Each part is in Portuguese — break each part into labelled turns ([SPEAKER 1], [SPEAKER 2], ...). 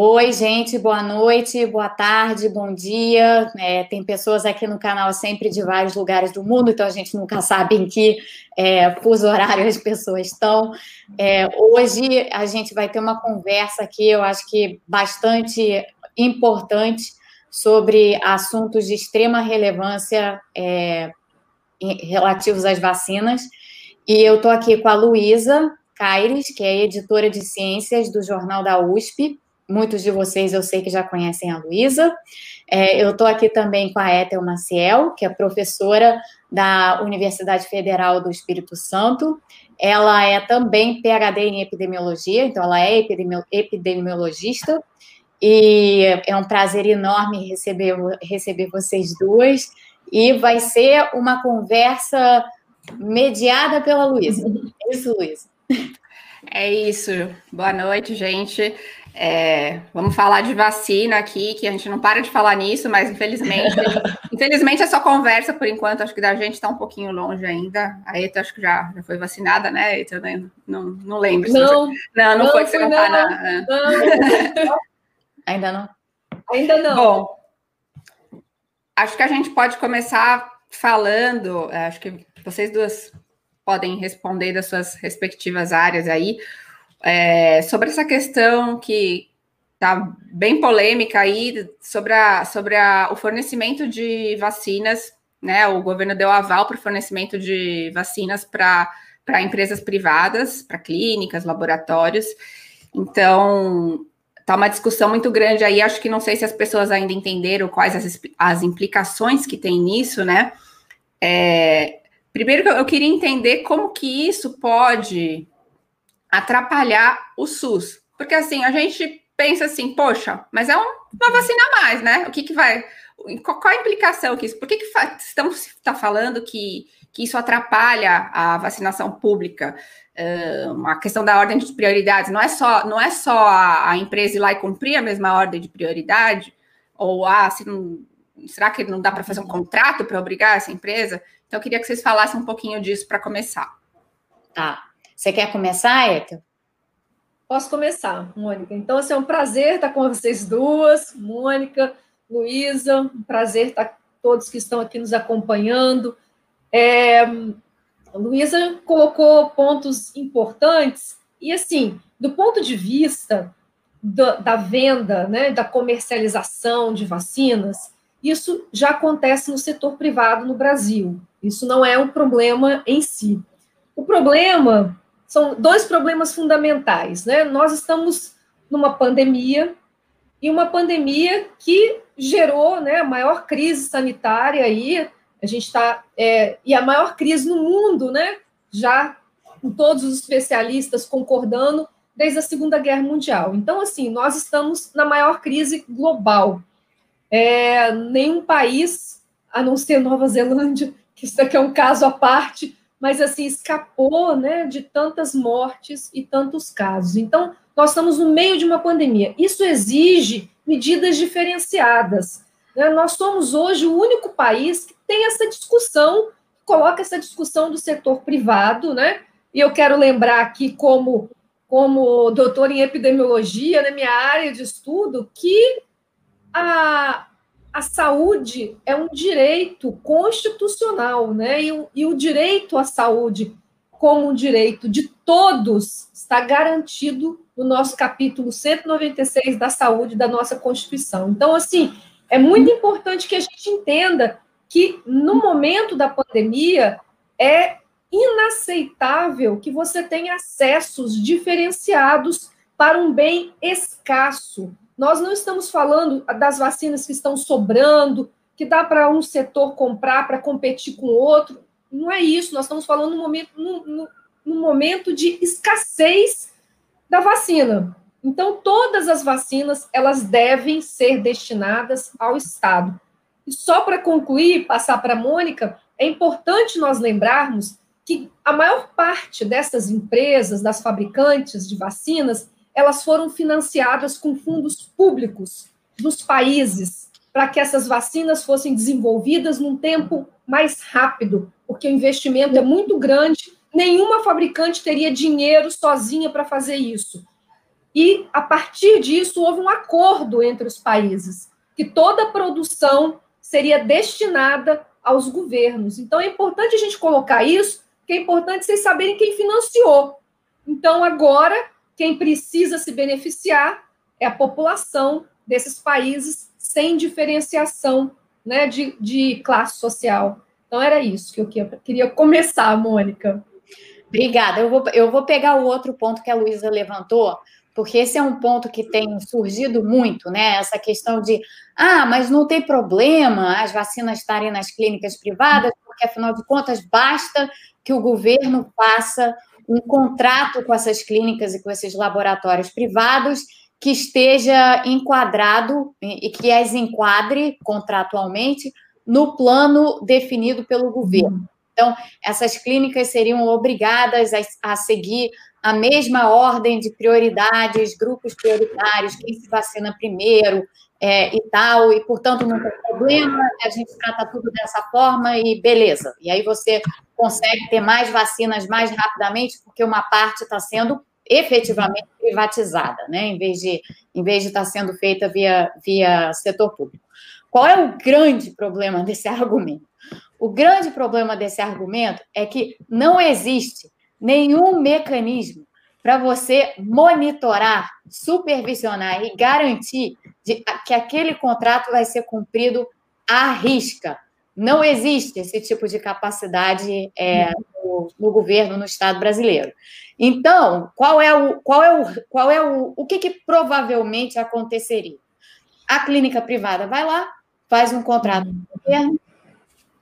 [SPEAKER 1] Oi, gente, boa noite, boa tarde, bom dia. É, tem pessoas aqui no canal sempre de vários lugares do mundo, então a gente nunca sabe em que é, fuso horário as pessoas estão. É, hoje a gente vai ter uma conversa aqui, eu acho que bastante importante, sobre assuntos de extrema relevância é, relativos às vacinas. E eu estou aqui com a Luísa Caires, que é editora de ciências do Jornal da USP. Muitos de vocês eu sei que já conhecem a Luísa. É, eu estou aqui também com a Ethel Maciel, que é professora da Universidade Federal do Espírito Santo. Ela é também PhD em epidemiologia, então ela é epidemiologista. E é um prazer enorme receber, receber vocês duas. E vai ser uma conversa mediada pela Luísa. É isso, Luísa.
[SPEAKER 2] É isso. Boa noite, gente. É, vamos falar de vacina aqui, que a gente não para de falar nisso, mas infelizmente, infelizmente essa conversa, por enquanto, acho que da gente está um pouquinho longe ainda. A Eta acho que já, já foi vacinada, né, Eta? Não, não lembro.
[SPEAKER 1] Não,
[SPEAKER 2] você... não, não, não, foi que você não está na.
[SPEAKER 1] Não. Ainda não?
[SPEAKER 2] Ainda não. Bom, acho que a gente pode começar falando, é, acho que vocês duas podem responder das suas respectivas áreas aí, é, sobre essa questão que está bem polêmica aí, sobre, a, sobre a, o fornecimento de vacinas, né? O governo deu aval para o fornecimento de vacinas para empresas privadas, para clínicas, laboratórios. Então, tá uma discussão muito grande aí. Acho que não sei se as pessoas ainda entenderam quais as, as implicações que tem nisso, né? É, primeiro, eu queria entender como que isso pode atrapalhar o SUS. Porque assim, a gente pensa assim, poxa, mas é um, uma vacina a mais, né? O que, que vai. Qual, qual a implicação que isso? Por que, que estamos tá falando que, que isso atrapalha a vacinação pública? uma questão da ordem de prioridades. Não é só, não é só a, a, empresa ir lá e cumprir a mesma ordem de prioridade, ou ah, se não, será que não dá para fazer um contrato para obrigar essa empresa? Então, eu queria que vocês falassem um pouquinho disso para começar.
[SPEAKER 1] Tá. Você quer começar, Ethel?
[SPEAKER 3] Posso começar, Mônica. Então, assim, é um prazer estar com vocês duas, Mônica, Luísa, um prazer estar todos que estão aqui nos acompanhando. É, Luísa colocou pontos importantes, e assim, do ponto de vista da, da venda, né, da comercialização de vacinas, isso já acontece no setor privado no Brasil. Isso não é um problema em si. O problema são dois problemas fundamentais, né? Nós estamos numa pandemia e uma pandemia que gerou, né, a maior crise sanitária aí a gente está. É, e a maior crise no mundo, né? Já com todos os especialistas concordando, desde a Segunda Guerra Mundial. Então, assim, nós estamos na maior crise global. É, nenhum país, a não ser Nova Zelândia, que isso aqui é um caso à parte, mas assim, escapou né, de tantas mortes e tantos casos. Então, nós estamos no meio de uma pandemia. Isso exige medidas diferenciadas. Né? Nós somos hoje o único país que tem essa discussão, coloca essa discussão do setor privado, né? E eu quero lembrar aqui, como, como doutor em epidemiologia, na minha área de estudo, que a, a saúde é um direito constitucional, né? E, e o direito à saúde, como um direito de todos, está garantido no nosso capítulo 196 da saúde da nossa Constituição. Então, assim, é muito importante que a gente entenda que no momento da pandemia é inaceitável que você tenha acessos diferenciados para um bem escasso. Nós não estamos falando das vacinas que estão sobrando, que dá para um setor comprar para competir com outro. Não é isso. Nós estamos falando no momento, no, no, no momento de escassez da vacina. Então, todas as vacinas elas devem ser destinadas ao Estado. E só para concluir, passar para a Mônica, é importante nós lembrarmos que a maior parte dessas empresas, das fabricantes de vacinas, elas foram financiadas com fundos públicos dos países, para que essas vacinas fossem desenvolvidas num tempo mais rápido, porque o investimento é muito grande, nenhuma fabricante teria dinheiro sozinha para fazer isso. e a partir disso houve um acordo entre os países que toda a produção seria destinada aos governos. Então é importante a gente colocar isso, que é importante vocês saberem quem financiou. Então agora quem precisa se beneficiar é a população desses países sem diferenciação né, de, de classe social. Então, era isso que eu queria começar, Mônica.
[SPEAKER 1] Obrigada. Eu vou, eu vou pegar o outro ponto que a Luísa levantou, porque esse é um ponto que tem surgido muito, né? Essa questão de, ah, mas não tem problema as vacinas estarem nas clínicas privadas, porque afinal de contas basta que o governo faça um contrato com essas clínicas e com esses laboratórios privados que esteja enquadrado e que as enquadre contratualmente no plano definido pelo governo. Então, essas clínicas seriam obrigadas a, a seguir a mesma ordem de prioridades, grupos prioritários, quem se vacina primeiro é, e tal, e portanto não tem problema, a gente trata tudo dessa forma e beleza. E aí você consegue ter mais vacinas mais rapidamente, porque uma parte está sendo efetivamente privatizada, né? Em vez de, em vez de estar tá sendo feita via, via setor público. Qual é o grande problema desse argumento? O grande problema desse argumento é que não existe nenhum mecanismo para você monitorar, supervisionar e garantir de, que aquele contrato vai ser cumprido à risca. Não existe esse tipo de capacidade é, no, no, governo, no Estado brasileiro. Então, qual é o qual é o qual é o, o que, que provavelmente aconteceria? A clínica privada vai lá, faz um contrato com o governo,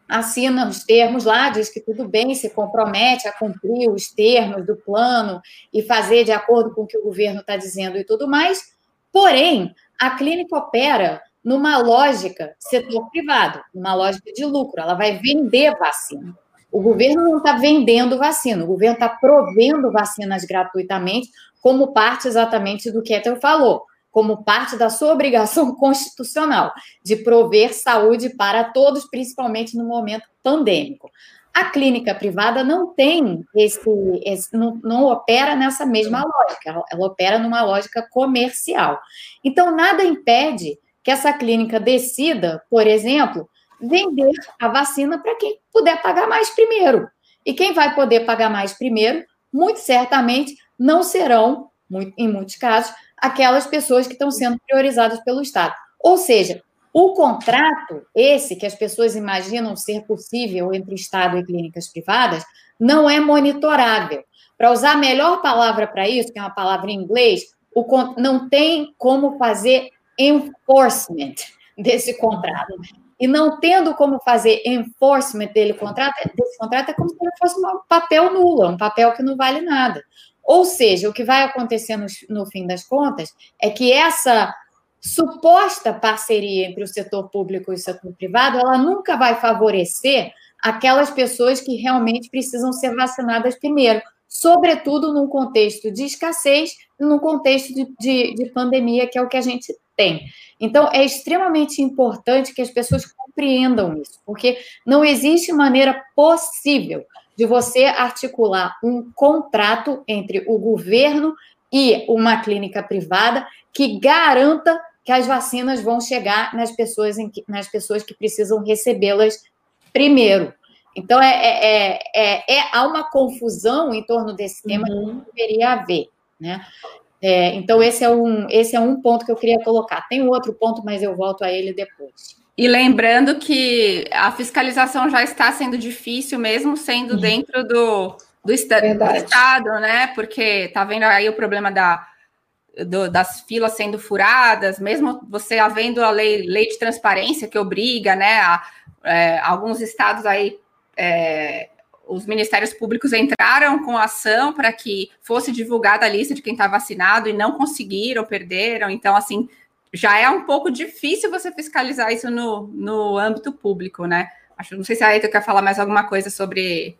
[SPEAKER 1] assina os termos lá, diz que tudo bem, se compromete a cumprir os termos do plano e fazer de acordo com o que o governo está dizendo e tudo mais. Porém, a clínica opera numa lógica setor privado, numa lógica de lucro. Ela vai vender vacina. O governo não está vendendo vacina, o governo está provendo vacinas gratuitamente, como parte exatamente do que Ether falou, como parte da sua obrigação constitucional de prover saúde para todos, principalmente no momento pandêmico. A clínica privada não tem esse, esse não, não, opera nessa mesma lógica, ela, ela opera numa lógica comercial. Então, nada impede que essa clínica decida, por exemplo, vender a vacina para quem puder pagar mais primeiro. E quem vai poder pagar mais primeiro, muito certamente não serão, em muitos casos, aquelas pessoas que estão sendo priorizadas pelo Estado. Ou seja, o contrato, esse que as pessoas imaginam ser possível entre Estado e clínicas privadas, não é monitorável. Para usar a melhor palavra para isso, que é uma palavra em inglês, o, não tem como fazer enforcement desse contrato. E não tendo como fazer enforcement dele contrato, desse contrato, é como se ele fosse um papel nulo, um papel que não vale nada. Ou seja, o que vai acontecer no, no fim das contas é que essa suposta parceria entre o setor público e o setor privado, ela nunca vai favorecer aquelas pessoas que realmente precisam ser vacinadas primeiro, sobretudo num contexto de escassez num contexto de, de, de pandemia, que é o que a gente tem. Então, é extremamente importante que as pessoas compreendam isso, porque não existe maneira possível de você articular um contrato entre o governo e uma clínica privada que garanta que as vacinas vão chegar nas pessoas, que, nas pessoas que precisam recebê-las primeiro. Então, é, é, é, é, há uma confusão em torno desse tema uhum. que deveria haver. Né? É, então, esse é, um, esse é um ponto que eu queria colocar. Tem outro ponto, mas eu volto a ele depois.
[SPEAKER 2] E lembrando que a fiscalização já está sendo difícil, mesmo sendo uhum. dentro do, do, esta do, Estado, né? Porque tá vendo aí o problema da, do, das filas sendo furadas, mesmo você havendo a lei, lei de transparência que obriga, né? A, é, alguns estados aí é, os ministérios públicos entraram com ação para que fosse divulgada a lista de quem está vacinado e não conseguiram, perderam. Então, assim, já é um pouco difícil você fiscalizar isso no, no âmbito público, né? Acho, não sei se a Aita quer falar mais alguma coisa sobre,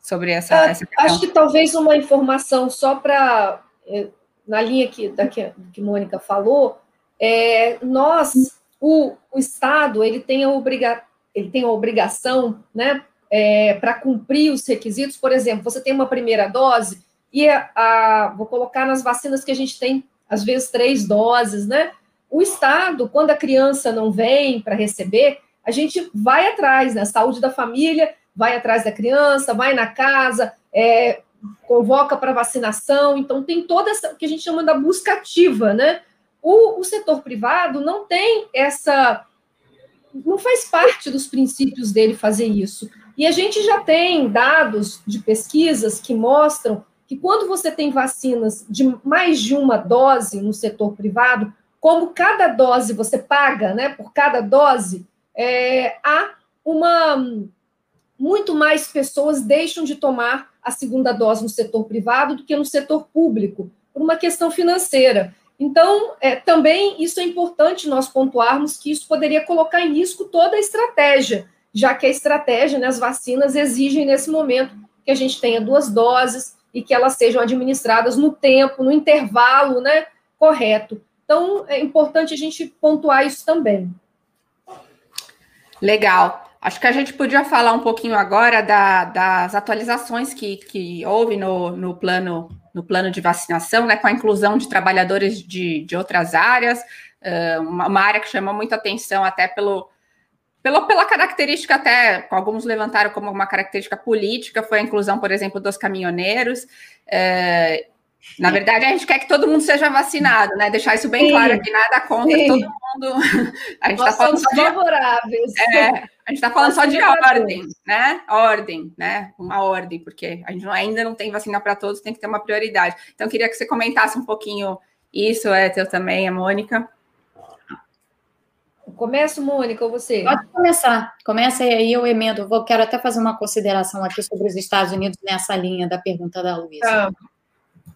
[SPEAKER 2] sobre essa,
[SPEAKER 3] é,
[SPEAKER 2] essa
[SPEAKER 3] Acho que talvez uma informação só para, é, na linha que, da que, que Mônica falou, é, nós, o, o Estado, ele tem a, obriga, ele tem a obrigação, né, é, para cumprir os requisitos, por exemplo, você tem uma primeira dose e a, a, vou colocar nas vacinas que a gente tem às vezes três doses, né? O Estado, quando a criança não vem para receber, a gente vai atrás, né? Saúde da família vai atrás da criança, vai na casa, é, convoca para vacinação. Então, tem toda essa que a gente chama da busca ativa, né? O, o setor privado não tem essa. Não faz parte dos princípios dele fazer isso. E a gente já tem dados de pesquisas que mostram que quando você tem vacinas de mais de uma dose no setor privado, como cada dose você paga, né, por cada dose, é, há uma muito mais pessoas deixam de tomar a segunda dose no setor privado do que no setor público, por uma questão financeira. Então, é, também isso é importante nós pontuarmos que isso poderia colocar em risco toda a estratégia já que a estratégia, né, as vacinas exigem nesse momento que a gente tenha duas doses e que elas sejam administradas no tempo, no intervalo, né, correto. Então, é importante a gente pontuar isso também.
[SPEAKER 2] Legal. Acho que a gente podia falar um pouquinho agora da, das atualizações que, que houve no, no, plano, no plano de vacinação, né, com a inclusão de trabalhadores de, de outras áreas, uh, uma, área que chamou muita atenção até pelo, pela, pela característica, até alguns levantaram como uma característica política, foi a inclusão, por exemplo, dos caminhoneiros. É, na verdade, a gente quer que todo mundo seja vacinado, né? Deixar isso bem Sim. claro aqui, nada contra Sim. todo mundo.
[SPEAKER 3] A gente está falando só de favoráveis.
[SPEAKER 2] É, a gente está falando só de ordem, né? Ordem, né? Uma ordem, porque a gente ainda não tem vacina para todos, tem que ter uma prioridade. Então, eu queria que você comentasse um pouquinho isso, é teu também, a Mônica.
[SPEAKER 3] Começa, Mônica, ou você?
[SPEAKER 1] Pode começar. Começa aí, eu emendo. Vou, quero até fazer uma consideração aqui sobre os Estados Unidos nessa linha da pergunta da Luísa. Tá.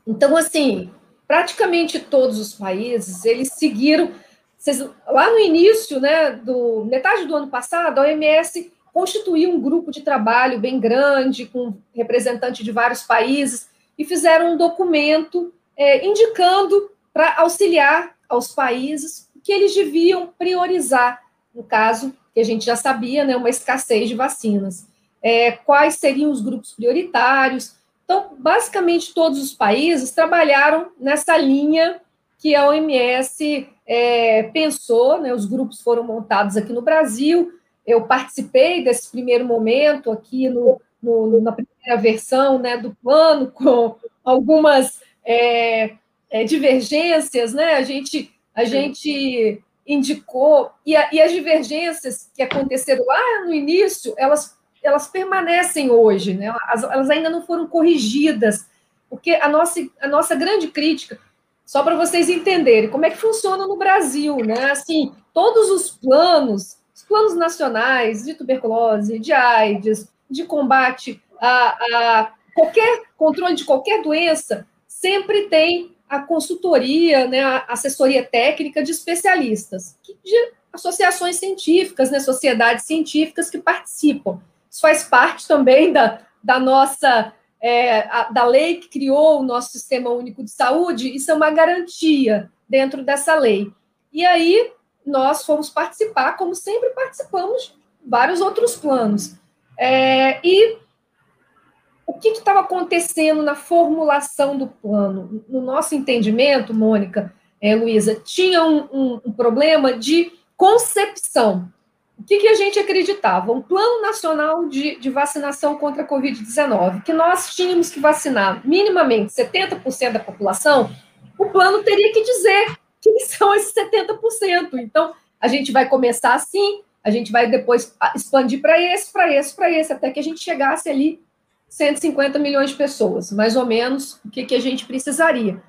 [SPEAKER 3] Então, assim, praticamente todos os países, eles seguiram... Vocês, lá no início, né, do metade do ano passado, a OMS constituiu um grupo de trabalho bem grande, com representantes de vários países, e fizeram um documento é, indicando para auxiliar aos países que eles deviam priorizar, no caso, que a gente já sabia, né, uma escassez de vacinas. É, quais seriam os grupos prioritários? Então, basicamente, todos os países trabalharam nessa linha que a OMS é, pensou, né, os grupos foram montados aqui no Brasil, eu participei desse primeiro momento aqui no, no, na primeira versão né, do plano, com algumas é, é, divergências, né? A gente a gente indicou, e, a, e, as divergências que aconteceram lá no início, elas, elas permanecem hoje, né? elas, elas ainda não foram corrigidas, porque a nossa, a nossa grande crítica, só para vocês entenderem como é que funciona no Brasil, né? Assim, todos os planos, os planos nacionais de tuberculose, de AIDS, de combate a, a qualquer controle de qualquer doença, sempre tem a consultoria, né, a assessoria técnica de especialistas, de associações científicas, né, sociedades científicas que participam. Isso faz parte também da, da nossa é, a, da lei que criou o nosso sistema único de saúde. Isso é uma garantia dentro dessa lei. E aí nós fomos participar, como sempre participamos, de vários outros planos. É, e o que estava acontecendo na formulação do plano? No nosso entendimento, Mônica, é, Luísa, tinha um, um, um, problema de concepção. O que, que, a gente acreditava? Um plano nacional de, de vacinação contra a Covid-19, que nós tínhamos que vacinar minimamente 70% da população, o plano teria que dizer quem são esses 70%. Então, a gente vai começar assim, a gente vai depois expandir para esse, para esse, para esse, até que a gente chegasse ali 150 milhões de pessoas, mais ou menos o que, que a gente precisaria.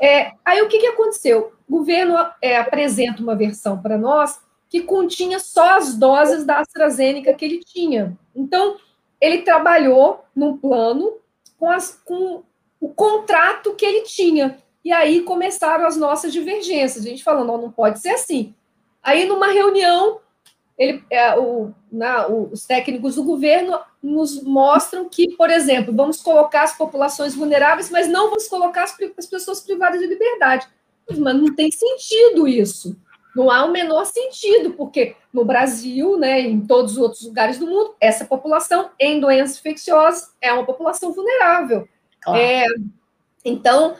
[SPEAKER 3] É, aí o que, que aconteceu? O governo é, apresenta uma versão para nós que continha só as doses da AstraZeneca que ele tinha. Então, ele trabalhou num plano com, as, com o contrato que ele tinha. E aí começaram as nossas divergências. A gente falou, não, não pode ser assim. Aí, numa reunião, ele, é, o, na, os técnicos do governo nos mostram que, por exemplo, vamos colocar as populações vulneráveis, mas não vamos colocar as, as pessoas privadas de liberdade. Mas não tem sentido isso. Não há o menor sentido, porque no Brasil, né, em todos os outros lugares do mundo, essa população em doenças infecciosas é uma população vulnerável. Claro. É, então,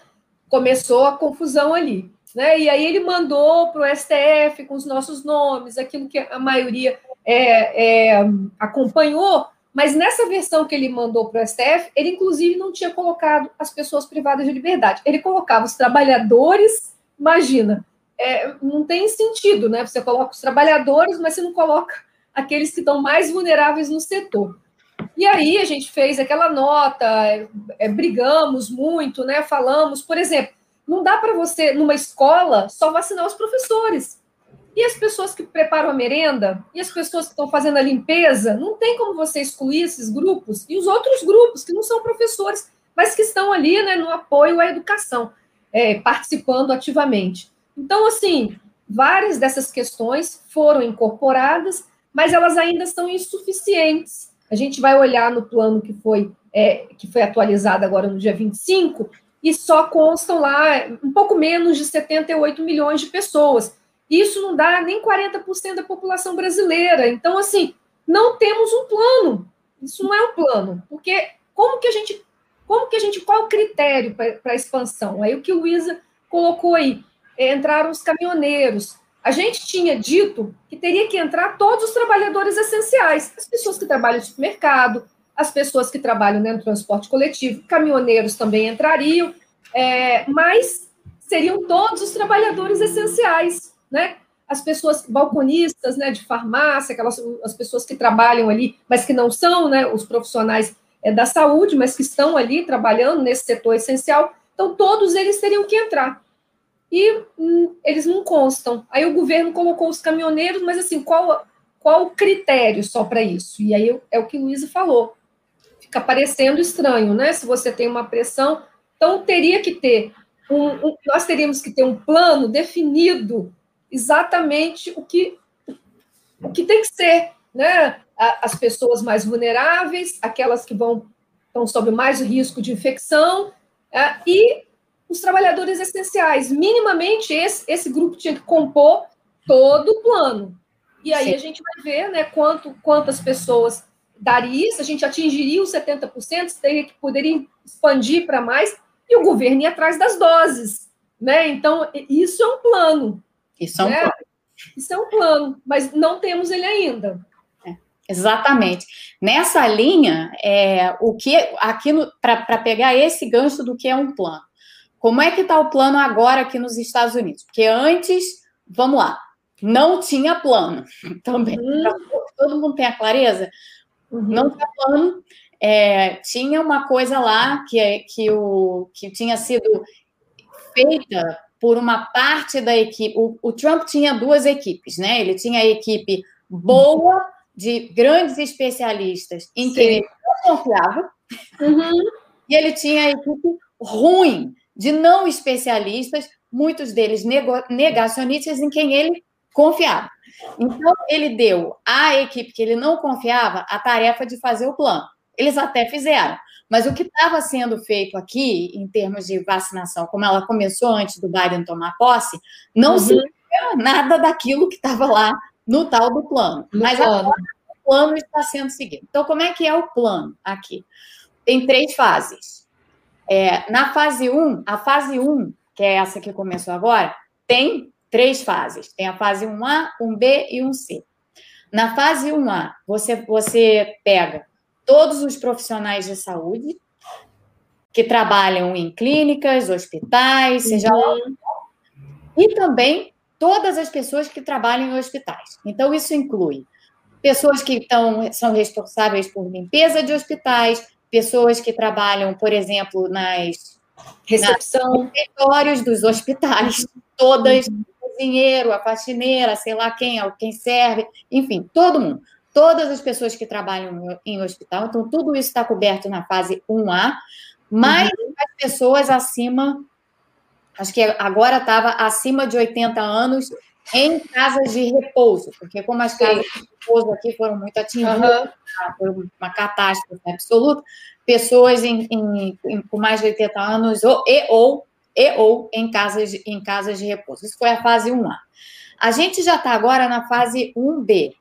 [SPEAKER 3] começou a confusão ali. Né? E aí ele mandou para o STF com os nossos nomes, aquilo que a maioria é, é, acompanhou, mas nessa versão que ele mandou para o STF, ele inclusive não tinha colocado as pessoas privadas de liberdade. Ele colocava os trabalhadores, imagina, é, não tem sentido, né? Você coloca os trabalhadores, mas você não coloca aqueles que estão mais vulneráveis no setor. E aí a gente fez aquela nota, é, é brigamos muito, né? Falamos, por exemplo, não dá para você, numa escola, só vacinar os professores. E as pessoas que preparam a merenda? E as pessoas que estão fazendo a limpeza? Não tem como você excluir esses grupos e os outros grupos que não são professores, mas que estão ali né, no apoio à educação, é, participando ativamente. Então, assim, várias dessas questões foram incorporadas, mas elas ainda são insuficientes. A gente vai olhar no plano que foi, é, que foi atualizado agora no dia 25, e só constam lá um pouco menos de 78 milhões de pessoas. Isso não dá nem 40% da população brasileira. Então, assim, não temos um plano. Isso não é um plano, porque como que a gente, como que a gente, qual o critério para expansão? Aí o que o Luísa colocou aí, entraram os caminhoneiros. A gente tinha dito que teria que entrar todos os trabalhadores essenciais, as pessoas que trabalham no supermercado, as pessoas que trabalham no transporte coletivo, caminhoneiros também entrariam, é, mas seriam todos os trabalhadores essenciais né? As pessoas balconistas, né, de farmácia, aquelas as pessoas que trabalham ali, mas que não são, né, os profissionais é, da saúde, mas que estão ali trabalhando nesse setor essencial. Então, todos eles teriam que entrar. E hum, eles não constam. Aí o governo colocou os caminhoneiros, mas assim, qual, qual o critério só para isso? E aí é o que Luísa falou. Fica parecendo estranho, né? Se você tem uma pressão. Então, teria que ter um, um, nós teríamos que ter um plano definido exatamente o que, o que tem que ser, né? As pessoas mais vulneráveis, aquelas que vão estão sob mais risco de infecção, é, e os trabalhadores essenciais. Minimamente, esse, esse grupo tinha que compor todo o plano. E aí Sim. a gente vai ver né, quanto, quantas pessoas daria isso, a gente atingiria os 70%, teria que poderia expandir para mais, e o governo ia atrás das doses. Né? Então, isso é um plano.
[SPEAKER 1] Isso é um né? plano.
[SPEAKER 3] Isso é um plano, mas não temos ele ainda.
[SPEAKER 1] É, exatamente. Nessa linha, é, o que aqui para pegar esse gancho do que é um plano. Como é que está o plano agora aqui nos Estados Unidos? Porque antes, vamos lá, não tinha plano também. Uhum. Todo mundo tem a clareza? Uhum. Não tinha plano. É, tinha uma coisa lá que, que, o, que tinha sido feita por uma parte da equipe. O, o, Trump tinha duas equipes, né? Ele tinha a equipe boa, de grandes especialistas em Sim. quem ele não confiava, uhum. e ele tinha a equipe ruim, de não especialistas, muitos deles negacionistas, em quem ele confiava. Então, ele deu à equipe que ele não confiava a tarefa de fazer o plano. Eles até fizeram, mas o que estava sendo feito aqui, em termos de vacinação, como ela começou antes do Biden tomar posse, não uhum. se nada daquilo que estava lá no tal do plano. No Mas plano. agora o plano está sendo seguido. Então, como é que é o plano aqui? Tem três fases. É, na fase 1, a fase 1, que é essa que começou agora, tem três fases. Tem a fase 1A, 1B e 1C. Na fase 1A, você, você pega todos os profissionais de saúde que trabalham em clínicas, hospitais, seja lá. Uhum. E também todas as pessoas que trabalham em hospitais. Então, isso inclui pessoas que estão, são responsáveis por limpeza de hospitais, pessoas que trabalham, por exemplo, nas
[SPEAKER 3] recepção,
[SPEAKER 1] nas dos hospitais, todas, uhum. o cozinheiro, a faxineira, sei lá quem, quem serve, enfim, todo mundo todas as pessoas que trabalham em hospital, então tudo isso está coberto na fase 1A, mais uhum. as pessoas acima, acho que agora estava acima de 80 anos em casas de repouso, porque como as casas de repouso aqui foram muito atingidas uhum. Por uma catástrofe absoluta, pessoas em, em, em, com mais de 80 anos ou, e, ou, e ou em casas, em casas de repouso. Isso foi a fase 1A. A gente já está agora na fase 1B.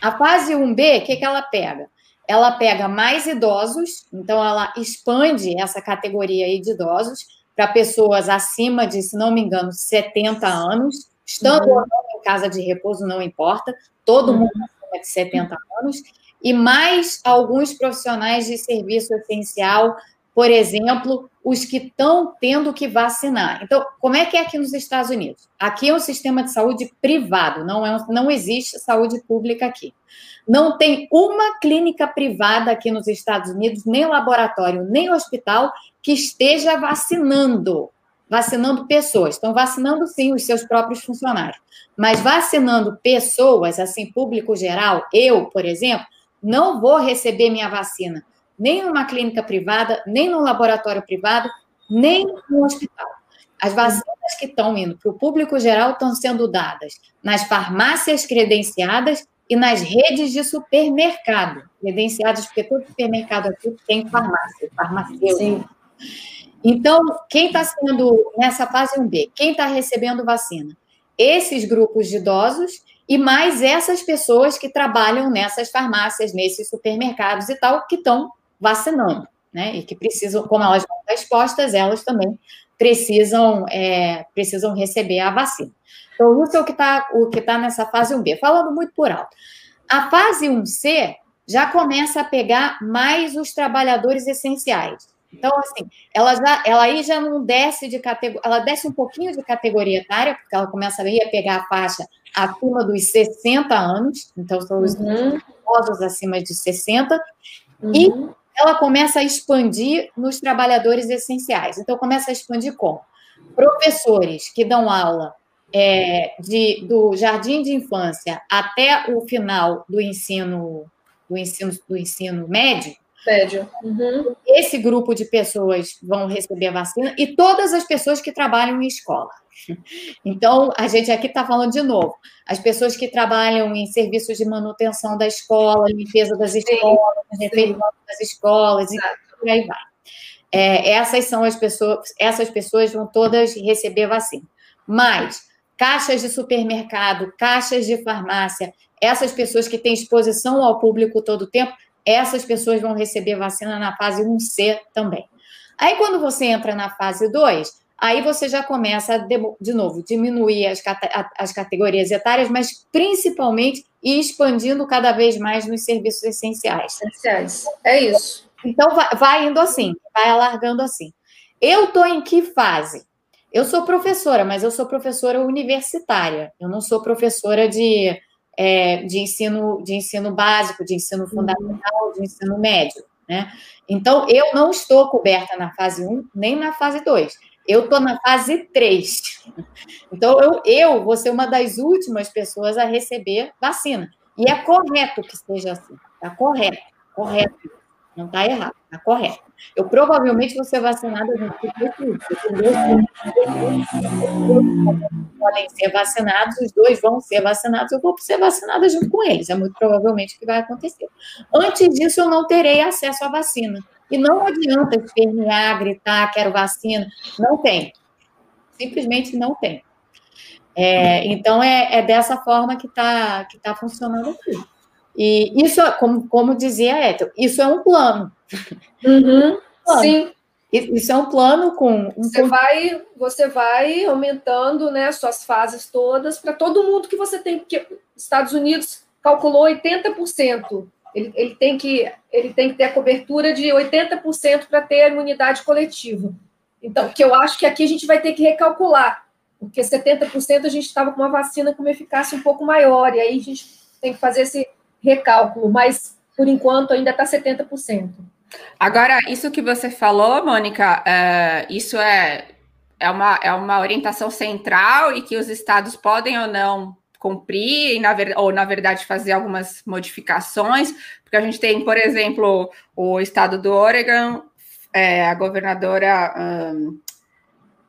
[SPEAKER 1] A fase 1B, o que, que ela pega? Ela pega mais idosos, então ela expande essa categoria aí de idosos, para pessoas acima de, se não me engano, 70 anos, estando ou não em casa de repouso, não importa, todo uhum. mundo acima de 70 anos, e mais alguns profissionais de serviço essencial, por exemplo, os que estão tendo que vacinar. Então, como é que é aqui nos Estados Unidos? Aqui é um sistema de saúde privado, não, é, não existe saúde pública aqui. Não tem uma clínica privada aqui nos Estados Unidos, nem laboratório, nem hospital, que esteja vacinando, vacinando pessoas. Estão vacinando, sim, os seus próprios funcionários, mas vacinando pessoas, assim, público geral, eu, por exemplo, não vou receber minha vacina nem numa clínica privada, nem num laboratório privado, nem no hospital. As vacinas que estão indo para o público geral estão sendo dadas nas farmácias credenciadas e nas redes de supermercado. Credenciados, porque todo supermercado aqui tem farmácia, farmacêutico. Então, quem está sendo nessa fase 1B? Quem está recebendo vacina? Esses grupos de idosos e mais essas pessoas que trabalham nessas farmácias, nesses supermercados e tal, que estão vacinando, né? E que precisam, como elas vão estar expostas, elas também precisam, é, precisam receber a vacina. Então, isso é o que está tá nessa fase 1B. Falando muito por alto. A fase 1C já começa a pegar mais os trabalhadores essenciais. Então, assim, ela, já, ela aí já não desce de categoria, ela desce um pouquinho de categoria etária, porque ela começa aí a pegar a faixa acima dos 60 anos, então são os uhum. idosos acima de 60, uhum. e ela começa a expandir nos trabalhadores essenciais. Então, começa a expandir como? Professores que dão aula é, de, do jardim de infância até o final do ensino do ensino, do ensino médio.
[SPEAKER 3] Médio. Uhum.
[SPEAKER 1] Esse grupo de pessoas vão receber a vacina e todas as pessoas que trabalham em escola. Então, a gente aqui está falando de novo. As pessoas que trabalham em serviços de manutenção da escola, limpeza das escolas, refeição das escolas, e por aí vai. É, essas são as pessoas, essas pessoas vão todas receber vacina. Mas caixas de supermercado, caixas de farmácia, essas pessoas que têm exposição ao público todo o tempo, essas pessoas vão receber vacina na fase 1C também. Aí, quando você entra na fase 2, aí você já começa, a, de novo, diminuir as, as categorias etárias, mas principalmente expandindo cada vez mais nos serviços essenciais.
[SPEAKER 3] Essenciais, é isso.
[SPEAKER 1] Então, vai, vai indo assim, vai alargando assim. Eu estou em que fase? Eu sou professora, mas eu sou professora universitária. Eu não sou professora de, é, de, ensino, de ensino básico, de ensino uhum. fundamental, de ensino médio. Né? Então, eu não estou coberta na fase 1, nem na fase 2. Eu estou na fase 3. Então, eu, eu vou ser uma das últimas pessoas a receber vacina. E é correto que seja assim. Está correto. Correto. Não está errado. Está correto. Eu provavelmente vou ser vacinada podem ser vacinados, os dois vão ser vacinados, eu vou ser vacinada junto com eles. É muito provavelmente o que vai acontecer. Antes disso, eu não terei acesso à vacina. E não adianta espernear, gritar, quero vacina. Não tem. Simplesmente não tem. É, então, é, é, dessa forma que está que tá funcionando aqui. E isso, como, como dizia a Ethel, isso é um plano.
[SPEAKER 3] Uhum, plano. Sim.
[SPEAKER 1] Isso é um plano com. Um
[SPEAKER 3] você, vai, você vai aumentando né, suas fases todas para todo mundo que você tem. Porque Estados Unidos calculou 80% ele, ele, tem que, ele tem que ter a cobertura de 80% para ter a imunidade coletiva. Então, que eu acho que aqui a gente vai ter que recalcular, porque 70% a gente estava com uma vacina com uma eficácia um pouco maior, e aí a gente tem que fazer esse recálculo, mas por enquanto ainda está 70%.
[SPEAKER 2] Agora, isso que você falou, Mônica, é, isso é, é, uma, é uma orientação central e que os estados podem ou não cumprir, na ver, ou na verdade fazer algumas modificações, porque a gente tem, por exemplo, o estado do Oregon, é, a governadora um,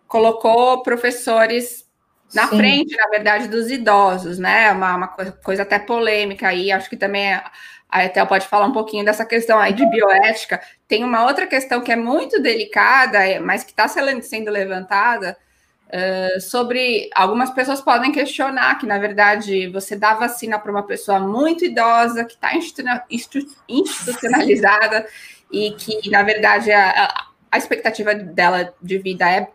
[SPEAKER 2] colocou professores na Sim. frente, na verdade, dos idosos, né? Uma, uma coisa, coisa, até polêmica aí, acho que também a Etel pode falar um pouquinho dessa questão aí de bioética. Tem uma outra questão que é muito delicada, mas que está sendo levantada, Uh, sobre algumas pessoas podem questionar que, na verdade, você dá vacina para uma pessoa muito idosa, que está institucionalizada e que, na verdade, a, a, expectativa dela de vida é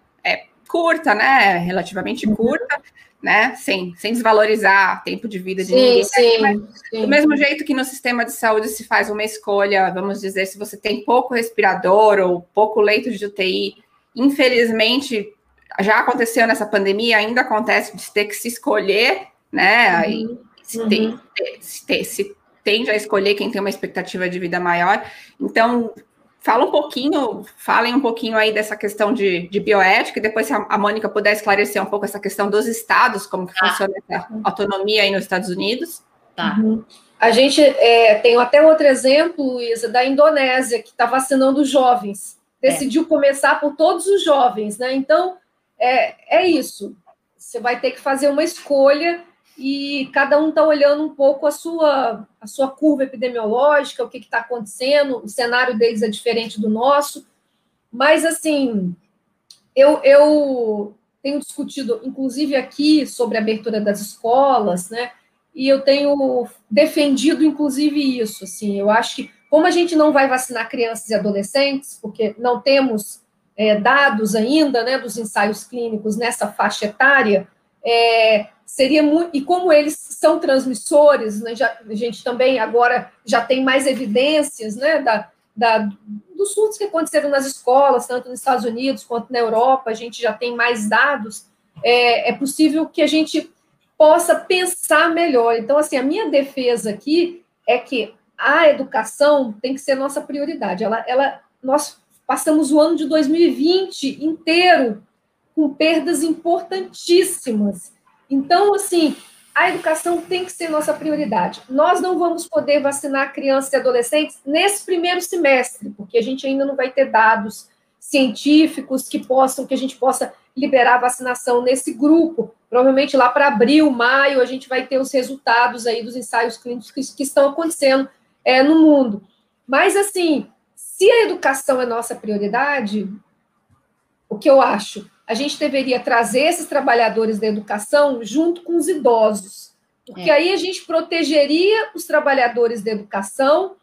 [SPEAKER 2] curta, né? Relativamente uhum. curta, né? Sem, sem desvalorizar tempo de vida de
[SPEAKER 3] sim,
[SPEAKER 2] ninguém.
[SPEAKER 3] Sim, Mas,
[SPEAKER 2] sim. Do mesmo jeito que no sistema de saúde se faz uma escolha, vamos dizer, se você tem pouco respirador ou pouco leito de UTI, infelizmente já aconteceu nessa pandemia, ainda acontece de ter que se escolher, né? Uhum. Aí se, uhum. tem, se, se tende a escolher quem tem uma expectativa de vida maior. Então, fala um pouquinho, falem um pouquinho aí dessa questão de, de bioética, e depois se a, a Mônica puder esclarecer um pouco essa questão dos estados, como que tá. funciona essa autonomia aí nos Estados Unidos.
[SPEAKER 3] Tá. Uhum. A gente é, tem até outro exemplo, Luísa, da Indonésia, que está vacinando jovens. É. Decidiu é. começar por todos os jovens, né? Então, é, é isso. Você vai ter que fazer uma escolha e cada um está olhando um pouco a sua, a sua curva epidemiológica, o que está acontecendo, o cenário deles é diferente do nosso, mas assim, eu, eu tenho discutido, inclusive aqui, sobre a abertura das escolas, né? E eu tenho defendido, inclusive, isso. Assim, eu acho que, como a gente não vai vacinar crianças e adolescentes, porque não temos é, dados ainda né, dos ensaios clínicos nessa faixa etária, é, seria muito. E como eles são transmissores, né, já, a gente também agora já tem mais evidências né, da, da, dos surtos que aconteceram nas escolas, tanto nos Estados Unidos quanto na Europa, a gente já tem mais dados. É, é possível que a gente possa pensar melhor. Então, assim, a minha defesa aqui é que a educação tem que ser nossa prioridade. Ela, ela, nós passamos o ano de 2020 inteiro com perdas importantíssimas. Então, assim, a educação tem que ser nossa prioridade. Nós não vamos poder vacinar crianças e adolescentes nesse primeiro semestre, porque a gente ainda não vai ter dados científicos que possam, que a gente possa liberar a vacinação nesse grupo. Provavelmente lá para abril, maio, a gente vai ter os resultados aí dos ensaios clínicos que, que estão acontecendo é, no mundo. Mas, assim, se a educação é nossa prioridade, o que eu acho? A gente deveria trazer esses trabalhadores da educação junto com os idosos, porque é. aí a gente protegeria os trabalhadores da educação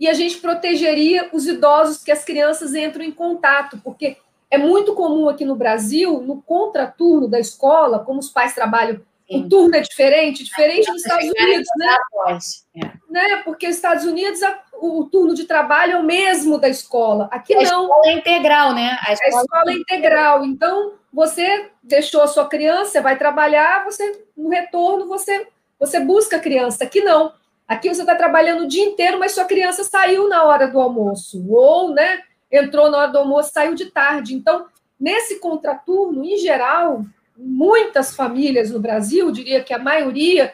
[SPEAKER 3] e a gente protegeria os idosos que as crianças entram em contato, porque é muito comum aqui no Brasil, no contraturno da escola, como os pais trabalham Sim. O turno é diferente, diferente dos Estados Unidos, né? É. né? Porque nos Estados Unidos o turno de trabalho é o mesmo da escola. Aqui a não. A
[SPEAKER 1] escola é integral, né?
[SPEAKER 3] A escola, a escola é integral. Então, você deixou a sua criança, você vai trabalhar, você no retorno você você busca a criança. Aqui não. Aqui você está trabalhando o dia inteiro, mas sua criança saiu na hora do almoço, ou né, entrou na hora do almoço, saiu de tarde. Então, nesse contraturno, em geral, muitas famílias no Brasil, diria que a maioria,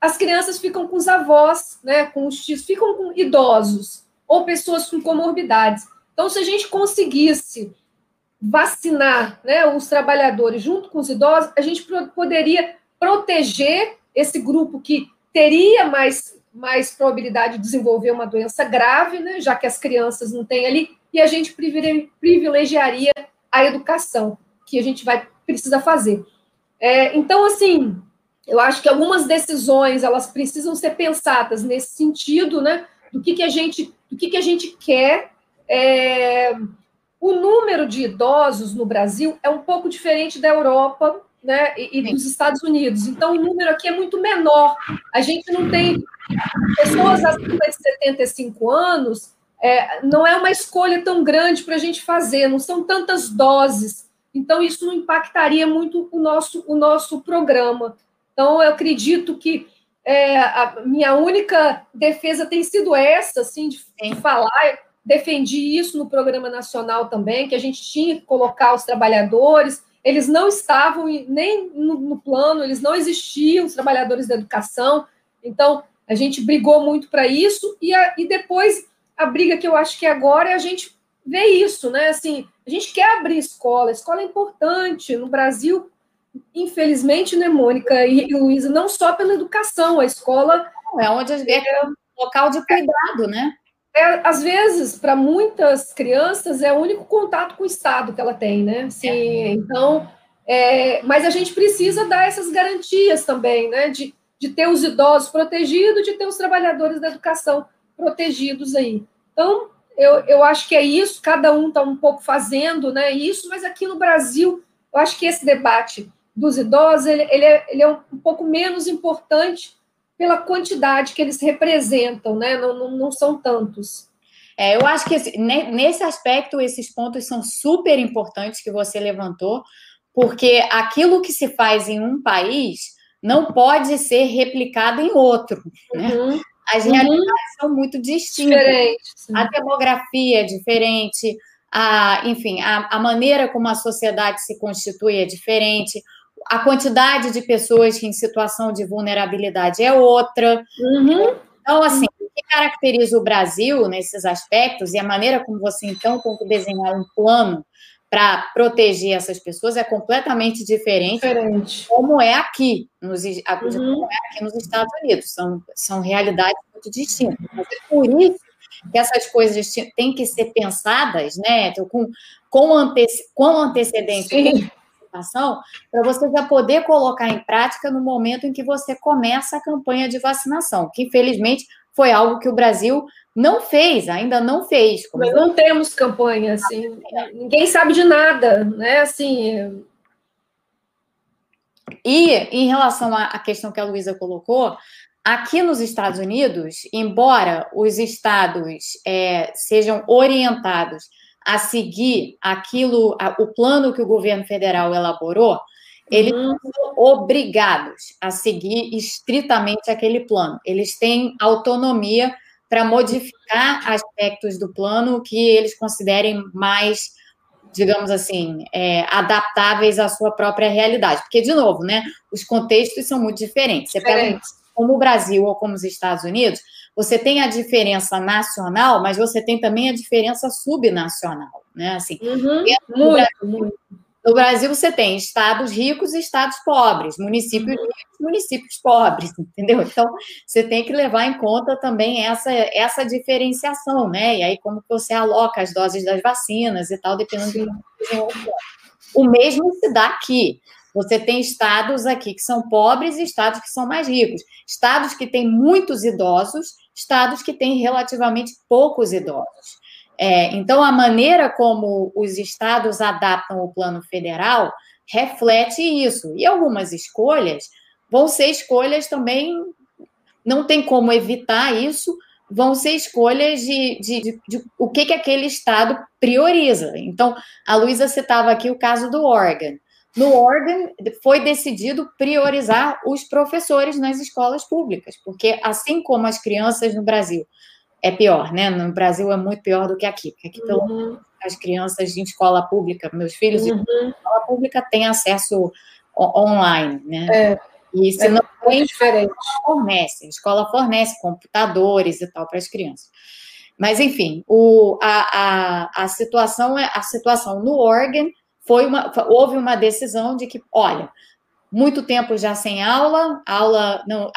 [SPEAKER 3] as crianças ficam com os avós, né, com os tios, ficam com idosos ou pessoas com comorbidades. Então, se a gente conseguisse vacinar né, os trabalhadores junto com os idosos, a gente poderia proteger esse grupo que teria mais, mais probabilidade de desenvolver uma doença grave, né, já que as crianças não têm ali, e a gente privilegiaria a educação, que a gente vai precisa fazer. É, então, assim, eu acho que algumas decisões elas precisam ser pensadas nesse sentido, né? Do que, que a gente, do que, que a gente quer. É, o número de idosos no Brasil é um pouco diferente da Europa, né? E, e dos Estados Unidos. Então, o número aqui é muito menor. A gente não tem pessoas acima de 75 anos. É, não é uma escolha tão grande para a gente fazer, não são tantas doses então, isso não impactaria muito o nosso, o nosso programa. Então, eu acredito que é, a minha única defesa tem sido essa, assim, de, de falar. Defendi isso no programa nacional também, que a gente tinha que colocar os trabalhadores. Eles não estavam nem no, no plano, eles não existiam, os trabalhadores da educação. Então, a gente brigou muito para isso, e, a, e depois a briga que eu acho que agora é a gente ver isso, né? Assim, a gente quer abrir escola, a escola é importante no Brasil, infelizmente, né, Mônica e Luísa, não só pela educação, a escola
[SPEAKER 1] é onde é local de cuidado, né?
[SPEAKER 3] É, às vezes, para muitas crianças, é o único contato com o Estado que ela tem, né? Sim, é. Então, é, mas a gente precisa dar essas garantias também, né? De, de ter os idosos protegidos, de ter os trabalhadores da educação protegidos aí. Então, eu, eu acho que é isso, cada um está um pouco fazendo né, isso, mas aqui no Brasil eu acho que esse debate dos idosos ele, ele, é, ele é um pouco menos importante pela quantidade que eles representam, né? Não, não, não são tantos.
[SPEAKER 1] É, eu acho que esse, nesse aspecto esses pontos são super importantes que você levantou, porque aquilo que se faz em um país não pode ser replicado em outro. Né? Uhum. As realidades uhum. são muito distintas. A demografia é diferente, a, enfim, a, a maneira como a sociedade se constitui é diferente, a quantidade de pessoas em situação de vulnerabilidade é outra. Uhum. Então, assim, o que caracteriza o Brasil nesses aspectos e a maneira como você, então, tem que desenhar um plano para proteger essas pessoas é completamente diferente, diferente. como é aqui nos, uhum. é aqui nos Estados Unidos. São, são realidades muito distintas. Mas é por isso que essas coisas têm que ser pensadas né, com, com, anteci, com antecedência para você já poder colocar em prática no momento em que você começa a campanha de vacinação, que infelizmente foi algo que o Brasil não fez, ainda não fez.
[SPEAKER 3] Mas não temos campanha, assim, ninguém sabe de nada, né? Assim.
[SPEAKER 1] E em relação à questão que a Luísa colocou, aqui nos Estados Unidos, embora os estados é, sejam orientados a seguir aquilo, a, o plano que o governo federal elaborou, eles uhum. são obrigados a seguir estritamente aquele plano. Eles têm autonomia para modificar aspectos do plano que eles considerem mais, digamos assim, é, adaptáveis à sua própria realidade. Porque, de novo, né, os contextos são muito diferentes. Você pega como o Brasil ou como os Estados Unidos, você tem a diferença nacional, mas você tem também a diferença subnacional, né? Assim,
[SPEAKER 3] uhum, muito, Brasil, muito.
[SPEAKER 1] No Brasil, você tem estados ricos e estados pobres, municípios uhum. ricos municípios pobres, entendeu? Então, você tem que levar em conta também essa, essa diferenciação, né? E aí, como você aloca as doses das vacinas e tal, dependendo do que O mesmo se dá aqui. Você tem estados aqui que são pobres e estados que são mais ricos. Estados que têm muitos idosos estados que têm relativamente poucos idosos. É, então, a maneira como os estados adaptam o plano federal reflete isso. E algumas escolhas vão ser escolhas também, não tem como evitar isso, vão ser escolhas de, de, de, de o que, que aquele estado prioriza. Então, a Luísa citava aqui o caso do Oregon. No Oregon, foi decidido priorizar os professores nas escolas públicas, porque assim como as crianças no Brasil, é pior, né? No Brasil é muito pior do que aqui, porque aqui, pelo uhum. as crianças em escola pública, meus filhos uhum. em escola pública têm acesso online, né?
[SPEAKER 3] É.
[SPEAKER 1] E se é não tem, diferente. fornece, a escola fornece computadores e tal para as crianças. Mas, enfim, o, a, a, a, situação, é, a situação no Oregon foi uma, houve uma decisão de que, olha, muito tempo já sem aula, aula não,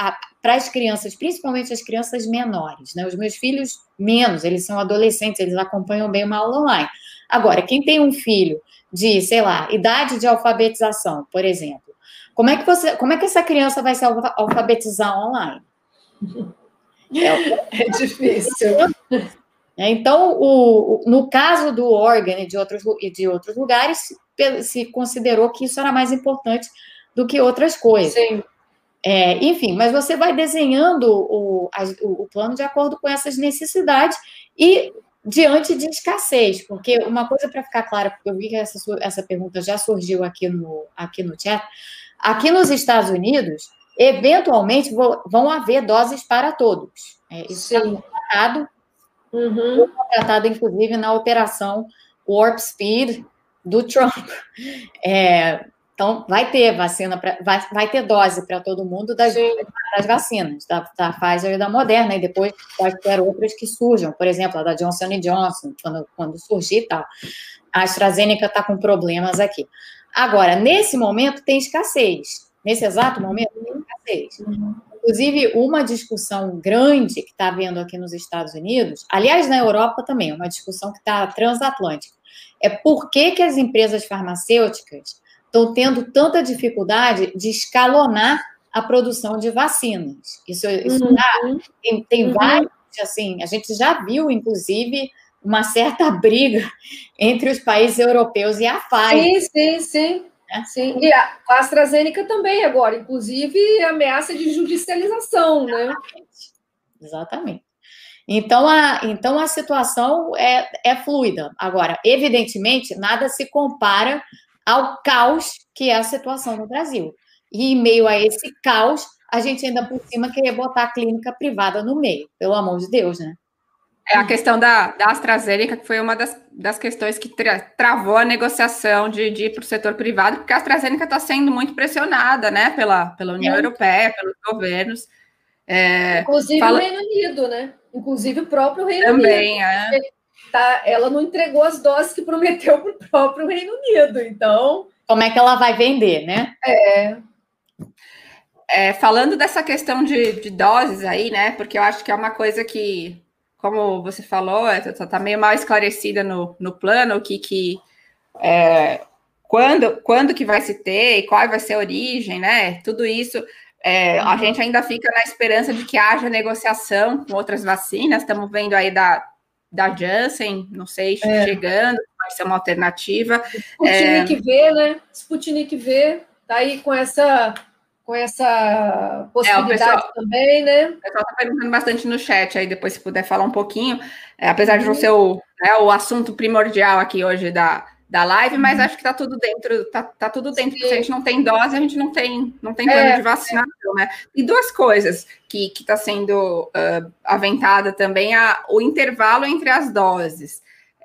[SPEAKER 1] para as crianças, principalmente as crianças menores, né? Os meus filhos menos, eles são adolescentes, eles acompanham bem uma aula online. Agora, quem tem um filho de, sei lá, idade de alfabetização, por exemplo, como é que você, como é que essa criança vai se alfabetizar online?
[SPEAKER 3] É, é difícil.
[SPEAKER 1] É, então, o, no caso do Oregon e de outros, e de outros lugares, se considerou que isso era mais importante do que outras coisas.
[SPEAKER 3] Sim.
[SPEAKER 1] É, enfim, mas você vai desenhando o, o plano de acordo com essas necessidades e diante de escassez, porque uma coisa para ficar clara, porque eu vi que essa, essa pergunta já surgiu aqui no, aqui no chat, aqui nos Estados Unidos, eventualmente vão haver doses para todos. É, isso está contratado Uhum. Contratado, inclusive, na operação Warp Speed do Trump. É, então, vai ter vacina, pra, vai, vai ter dose para todo mundo das, das vacinas, da, da, Pfizer e da Moderna, e depois quaisquer outras que surjam, por exemplo, a da Johnson Johnson, quando, quando surgir e tal. A AstraZeneca está com problemas aqui. Agora, nesse momento, tem escassez. Nesse exato momento, tem escassez. Uhum. Inclusive, uma discussão grande que está havendo aqui nos Estados Unidos, aliás, na Europa também, uma discussão que está transatlântica, é por que, que as empresas farmacêuticas estão tendo tanta dificuldade de escalonar a produção de vacinas. Isso, isso uhum. tem, tem uhum. vários, assim, a gente já viu, inclusive, uma certa briga entre os países europeus e a Pfizer.
[SPEAKER 3] Sim, sim, sim. Né? Sim, e a AstraZeneca também agora, inclusive ameaça de judicialização, né?
[SPEAKER 1] Exatamente. Então a, então a situação é, é fluida. Agora, evidentemente, nada se compara ao caos que é a situação no Brasil. E em meio a esse caos, a gente ainda por cima queria botar a clínica privada no meio, pelo amor de Deus, né?
[SPEAKER 2] É a questão da, da AstraZeneca, que foi uma das, das questões que tra, travou a negociação de, de ir para o setor privado, porque a AstraZeneca está sendo muito pressionada né, pela, pela União é. Europeia, pelos governos.
[SPEAKER 3] É, Inclusive fala... o Reino Unido, né? Inclusive o próprio Reino
[SPEAKER 2] Também,
[SPEAKER 3] Unido. É. Tá, ela não entregou as doses que prometeu para o próprio Reino Unido, então.
[SPEAKER 1] Como é que ela vai vender, né?
[SPEAKER 3] É.
[SPEAKER 2] é falando dessa questão de, de doses aí, né? Porque eu acho que é uma coisa que como você falou, está é, tá meio mal esclarecida no, no plano, o que, que é, quando, quando que vai se ter, qual vai ser a origem, né? Tudo isso. É, a uhum. gente ainda fica na esperança de que haja negociação com outras vacinas. Estamos vendo aí da, da Janssen, não sei, é. chegando, vai ser uma alternativa.
[SPEAKER 3] Sputnik é... V, né? Sputnik V, tá aí com essa com essa possibilidade é, pessoal, também, né? O
[SPEAKER 2] pessoal está perguntando bastante no chat aí, depois se puder falar um pouquinho, é, apesar de não uhum. ser o, né, o assunto primordial aqui hoje da, da live, mas uhum. acho que está tudo dentro, tá, tá tudo dentro, porque se a gente não tem dose, a gente não tem, não tem plano é, de vacinação, é. né? E duas coisas que está sendo uh, aventada também, a, o intervalo entre as doses.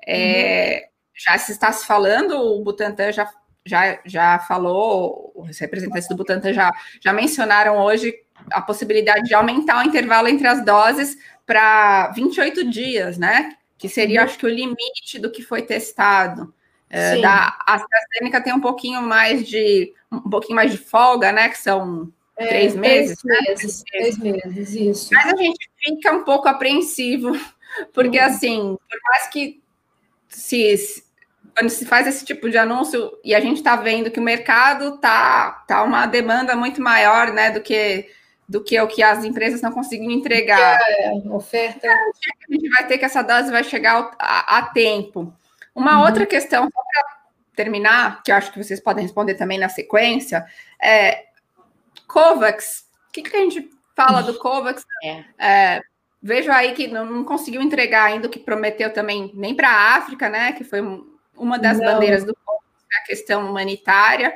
[SPEAKER 2] É, uhum. Já se está se falando, o Butantan já já, já falou, os representantes do Butantan já, já mencionaram hoje a possibilidade de aumentar o intervalo entre as doses para 28 dias, né? Que seria, uhum. acho que, o limite do que foi testado. É, da AstraZeneca tem um pouquinho mais de um pouquinho mais de folga, né? Que são é, três meses.
[SPEAKER 3] Três né? meses, três meses, isso.
[SPEAKER 2] Mas a gente fica um pouco apreensivo, porque uhum. assim, por mais que se, quando se faz esse tipo de anúncio e a gente está vendo que o mercado tá, tá uma demanda muito maior, né, do que do que o que as empresas não conseguindo entregar.
[SPEAKER 3] É, oferta. A
[SPEAKER 2] gente vai ter que essa dose vai chegar a, a tempo. Uma uhum. outra questão, só para terminar, que eu acho que vocês podem responder também na sequência, é COVAX. O que, que a gente fala do COVAX? É. É, vejo aí que não, não, conseguiu entregar ainda o que prometeu também, nem para a África, né? Que foi um, uma das Não. bandeiras do povo é a questão humanitária.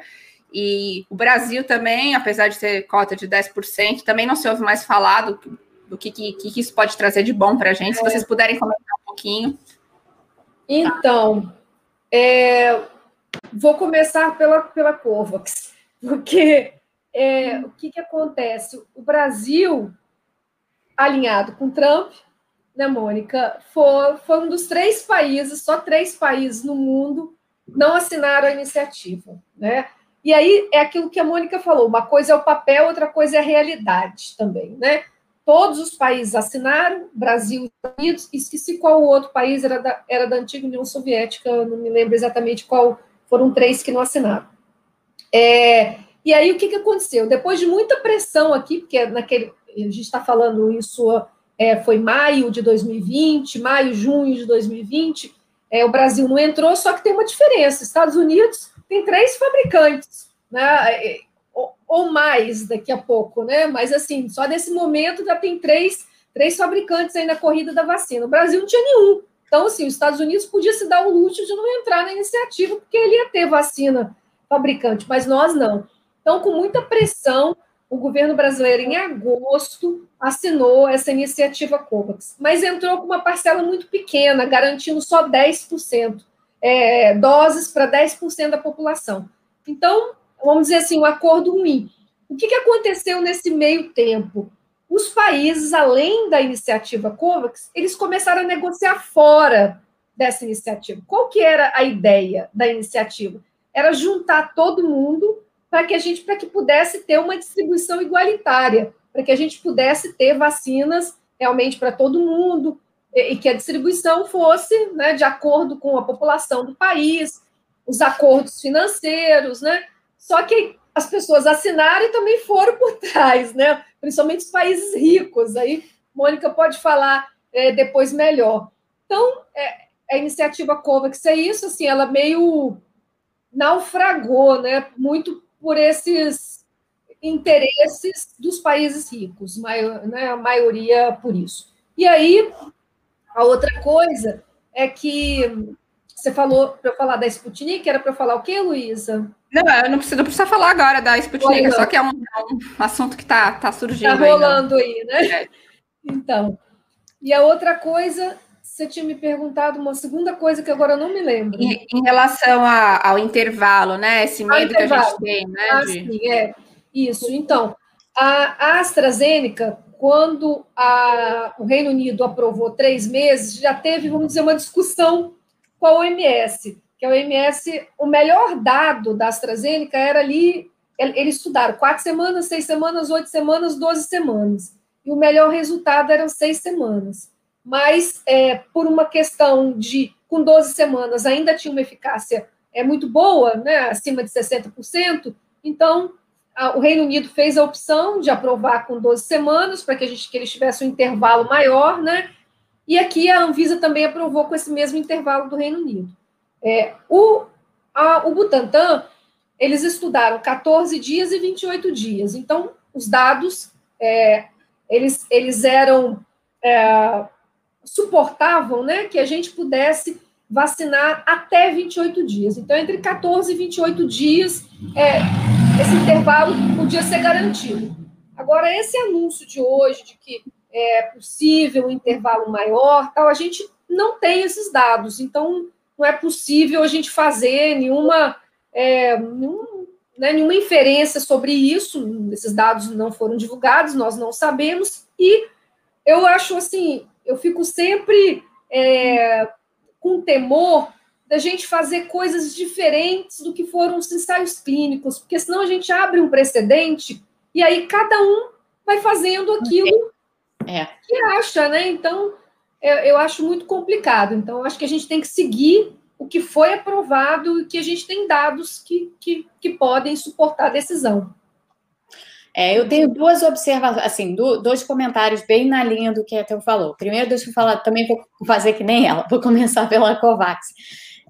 [SPEAKER 2] E o Brasil também, apesar de ter cota de 10%, também não se ouve mais falado do que, que, que isso pode trazer de bom para a gente. É. Se vocês puderem comentar um pouquinho.
[SPEAKER 3] Então, é, vou começar pela, pela COVAX, porque é, o que, que acontece? O Brasil, alinhado com Trump, né, Mônica, foi, foi um dos três países, só três países no mundo não assinaram a iniciativa, né? E aí é aquilo que a Mônica falou: uma coisa é o papel, outra coisa é a realidade também, né? Todos os países assinaram, Brasil Estados Unidos, esqueci qual outro país era da, era da antiga União Soviética, não me lembro exatamente qual, foram três que não assinaram. É, e aí o que, que aconteceu? Depois de muita pressão aqui, porque naquele, a gente está falando isso é, foi maio de 2020, maio, junho de 2020, é, o Brasil não entrou, só que tem uma diferença. Estados Unidos tem três fabricantes, né? Ou, ou mais daqui a pouco, né? Mas assim, só nesse momento já tem três, três fabricantes aí na corrida da vacina. O Brasil não tinha nenhum. Então, assim, os Estados Unidos podia se dar o luxo de não entrar na iniciativa, porque ele ia ter vacina fabricante, mas nós não. Então, com muita pressão, o governo brasileiro, em agosto, assinou essa iniciativa COVAX, mas entrou com uma parcela muito pequena, garantindo só 10%, é, doses para 10% da população. Então, vamos dizer assim, um acordo ruim. O que, que aconteceu nesse meio tempo? Os países, além da iniciativa COVAX, eles começaram a negociar fora dessa iniciativa. Qual que era a ideia da iniciativa? Era juntar todo mundo para que a gente para que pudesse ter uma distribuição igualitária, para que a gente pudesse ter vacinas realmente para todo mundo e, e, que a distribuição fosse né, de acordo com a população do país, os acordos financeiros, né? Só que as pessoas assinaram e também foram por trás, né? Principalmente os países ricos. Aí, Mônica pode falar é, depois melhor. Então, é, a iniciativa COVAX é isso, assim, ela meio naufragou, né? Muito por esses interesses dos países ricos, né? a maioria por isso. E aí, a outra coisa é que você falou para eu falar da Sputnik, era para eu falar o quê, Luísa?
[SPEAKER 2] Não, eu não preciso, não precisa falar agora da Sputnik, só que é um, é um, assunto que está tá surgindo.
[SPEAKER 3] Está rolando aí, né? aí, né? Então, e a outra coisa você tinha me perguntado uma segunda coisa que agora eu não me lembro.
[SPEAKER 2] Em, em relação a, ao intervalo, né? Esse medo que a gente tem, né?
[SPEAKER 3] Ah, de... sim, é. Isso. Então, a, a AstraZeneca, quando a, o Reino Unido aprovou três meses, já teve, vamos dizer, uma discussão com a OMS, que a OMS, o melhor dado da AstraZeneca era ali, eles estudaram quatro semanas, seis semanas, oito semanas, doze semanas. E o melhor resultado eram seis semanas mas é, por uma questão de, com 12 semanas, ainda tinha uma eficácia é, muito boa, né, acima de 60%, então a, o Reino Unido fez a opção de aprovar com 12 semanas, para que, a gente, que eles tivessem um intervalo maior, né, e aqui a Anvisa também aprovou com esse mesmo intervalo do Reino Unido. É, o, a, o Butantan, eles estudaram 14 dias e 28 dias, então os dados, é, eles, eles eram... É, suportavam né, que a gente pudesse vacinar até 28 dias. Então, entre 14 e 28 dias, é, esse intervalo podia ser garantido. Agora, esse anúncio de hoje, de que é possível um intervalo maior, tal, a gente não tem esses dados. Então, não é possível a gente fazer nenhuma, é, nenhum, né, nenhuma inferência sobre isso. Esses dados não foram divulgados, nós não sabemos. E eu acho assim eu fico sempre é, com temor da gente fazer coisas diferentes do que foram os ensaios clínicos, porque senão a gente abre um precedente e aí cada um vai fazendo aquilo é. que acha, né? Então, eu, eu acho muito complicado. Então, acho que a gente tem que seguir o que foi aprovado e que a gente tem dados que, que, que podem suportar a decisão.
[SPEAKER 1] É, eu tenho duas observações, assim, do, dois comentários bem na linha do que a Ethel falou. Primeiro, deixa eu falar, também vou fazer que nem ela, vou começar pela COVAX.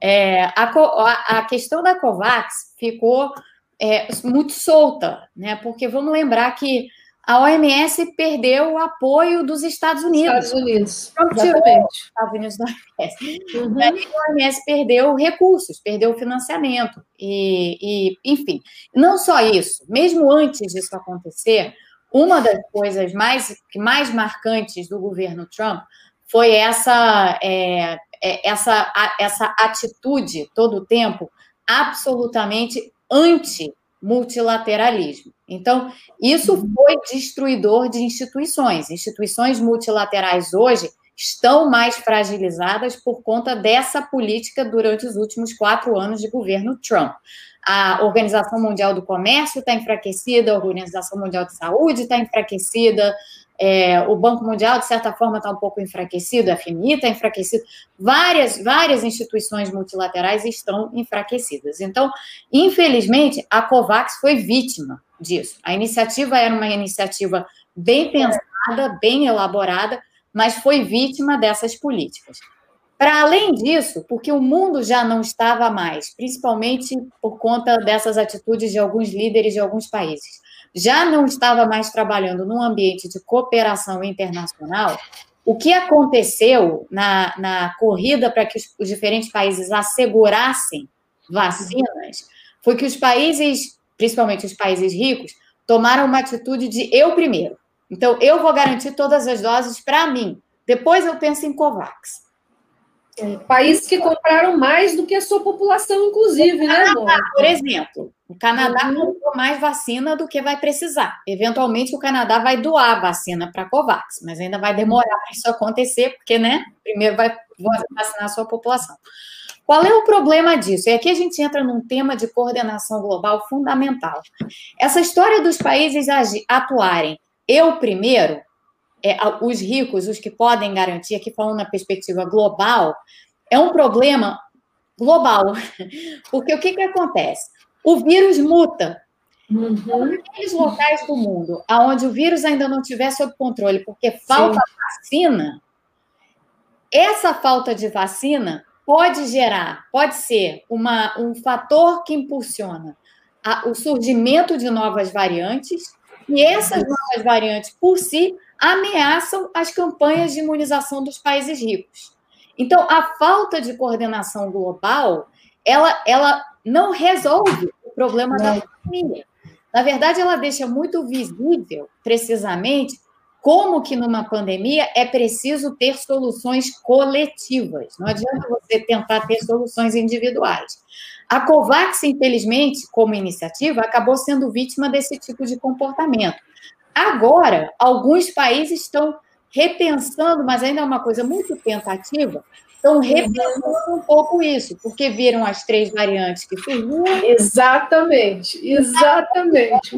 [SPEAKER 1] É, a, a, questão da COVAX ficou é, muito solta, né? Porque vamos lembrar que a OMS perdeu o apoio dos Estados Unidos.
[SPEAKER 3] Estados Unidos.
[SPEAKER 1] Exatamente. Estados Unidos da OMS. Uhum. a OMS perdeu recursos, perdeu financiamento. E, e, enfim, não só isso, mesmo antes disso acontecer, uma das coisas mais, mais marcantes do governo Trump foi essa, é, é essa, essa atitude todo o tempo absolutamente anti multilateralismo. Então, isso foi destruidor de instituições. Instituições multilaterais hoje estão mais fragilizadas por conta dessa política durante os últimos quatro anos de governo Trump. A Organização Mundial do Comércio está enfraquecida, a Organização Mundial de Saúde está enfraquecida, é, o Banco Mundial, de certa forma, está um pouco enfraquecido, a FMI está enfraquecido, várias, várias instituições multilaterais estão enfraquecidas. Então, infelizmente, a COVAX foi vítima disso. A iniciativa era uma iniciativa bem pensada, bem elaborada, mas foi vítima dessas políticas. Para além disso, porque o mundo já não estava mais, principalmente por conta dessas atitudes de alguns líderes de alguns países já não estava mais trabalhando num ambiente de cooperação internacional, o que aconteceu na, na corrida para que os, os diferentes países assegurassem vacinas foi que os países, principalmente os países ricos, tomaram uma atitude de eu primeiro. Então, eu vou garantir todas as doses para mim. Depois eu penso em COVAX.
[SPEAKER 3] Países que compraram mais do que a sua população, inclusive, né,
[SPEAKER 1] Canadá, Por exemplo, o Canadá uhum. comprou mais vacina do que vai precisar. Eventualmente, o Canadá vai doar vacina para a COVAX, mas ainda vai demorar para isso acontecer, porque, né, primeiro vai vacinar a sua população. Qual é o problema disso? E aqui a gente entra num tema de coordenação global fundamental. Essa história dos países atuarem eu primeiro é, os ricos, os que podem garantir, aqui falando na perspectiva global, é um problema global. Porque o que, que acontece? O vírus muta. Uhum. Aqueles locais do mundo onde o vírus ainda não estiver sob controle, porque falta Sim. vacina, essa falta de vacina pode gerar, pode ser uma, um fator que impulsiona a, o surgimento de novas variantes, e essas novas variantes, por si, ameaçam as campanhas de imunização dos países ricos. Então, a falta de coordenação global, ela, ela não resolve problema da pandemia. Na verdade, ela deixa muito visível, precisamente, como que numa pandemia é preciso ter soluções coletivas. Não adianta você tentar ter soluções individuais. A COVAX, infelizmente, como iniciativa, acabou sendo vítima desse tipo de comportamento. Agora, alguns países estão repensando, mas ainda é uma coisa muito tentativa, estão repensando um pouco isso, porque viram as três variantes que surgiram.
[SPEAKER 3] Exatamente, exatamente.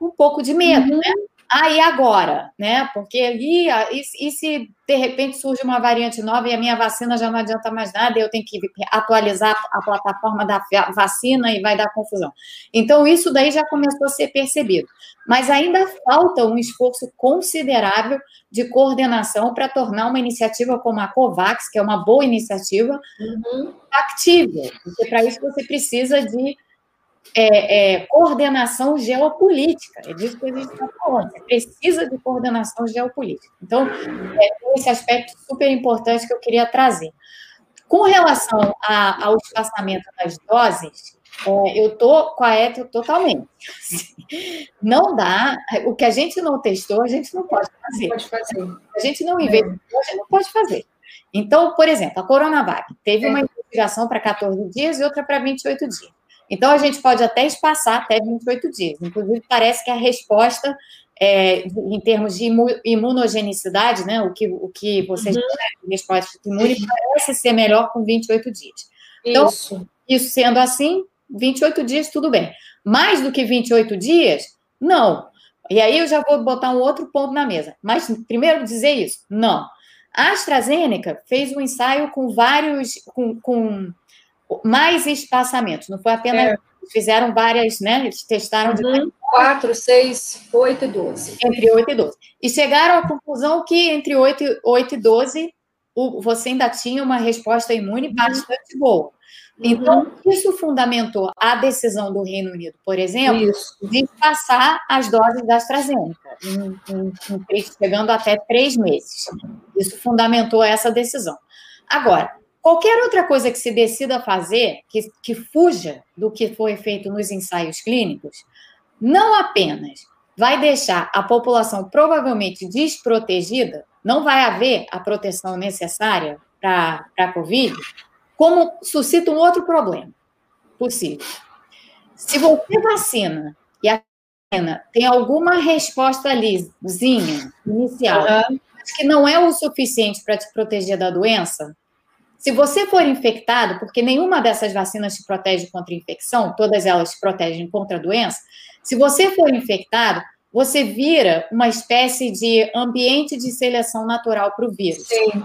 [SPEAKER 1] Um pouco de medo, uhum. né? Ah, e agora? Né? Porque ali, e, e, se de repente surge uma variante nova e a minha vacina já não adianta mais nada, eu tenho que atualizar a plataforma da vacina e vai dar confusão. Então, isso daí já começou a ser percebido. Mas ainda falta um esforço considerável de coordenação para tornar uma iniciativa como a COVAX, que é uma boa iniciativa, uhum. factível. Porque para isso você precisa de é, é, coordenação geopolítica. É disso que a gente está falando. Você precisa de coordenação geopolítica. Então, é esse aspecto super importante que eu queria trazer. Com relação a, ao espaçamento das doses, é, eu estou com a Etio totalmente. Não dá. O que a gente não testou, a gente não pode fazer.
[SPEAKER 3] Pode fazer.
[SPEAKER 1] A gente não investiu, a gente não pode fazer. Então, por exemplo, a Coronavac teve uma investigação para 14 dias e outra para 28 dias. Então, a gente pode até espaçar até 28 dias. Inclusive, parece que a resposta, é, em termos de imunogenicidade, né, o, que, o que vocês uhum. resposta imune, parece ser melhor com 28 dias. Então, isso. isso sendo assim, 28 dias, tudo bem. Mais do que 28 dias, não. E aí eu já vou botar um outro ponto na mesa. Mas, primeiro, dizer isso, não. A AstraZeneca fez um ensaio com vários, com, com mais espaçamentos, não foi apenas. É. Fizeram várias, né? Eles testaram
[SPEAKER 3] uhum. de 4, 6, 8 e 12.
[SPEAKER 1] Entre 8 e 12. E chegaram à conclusão que entre 8, 8 e 12 o, você ainda tinha uma resposta imune uhum. bastante boa. Então, uhum. isso fundamentou a decisão do Reino Unido, por exemplo, isso. de passar as doses da AstraZeneca, em, em, em, chegando até três meses. Isso fundamentou essa decisão. Agora, Qualquer outra coisa que se decida fazer, que, que fuja do que foi feito nos ensaios clínicos, não apenas vai deixar a população provavelmente desprotegida, não vai haver a proteção necessária para a Covid, como suscita um outro problema possível. Se você vacina e a vacina tem alguma resposta alizinha, inicial, uhum. que não é o suficiente para te proteger da doença, se você for infectado, porque nenhuma dessas vacinas te protege contra infecção, todas elas te protegem contra a doença. Se você for infectado, você vira uma espécie de ambiente de seleção natural para o vírus. Sim.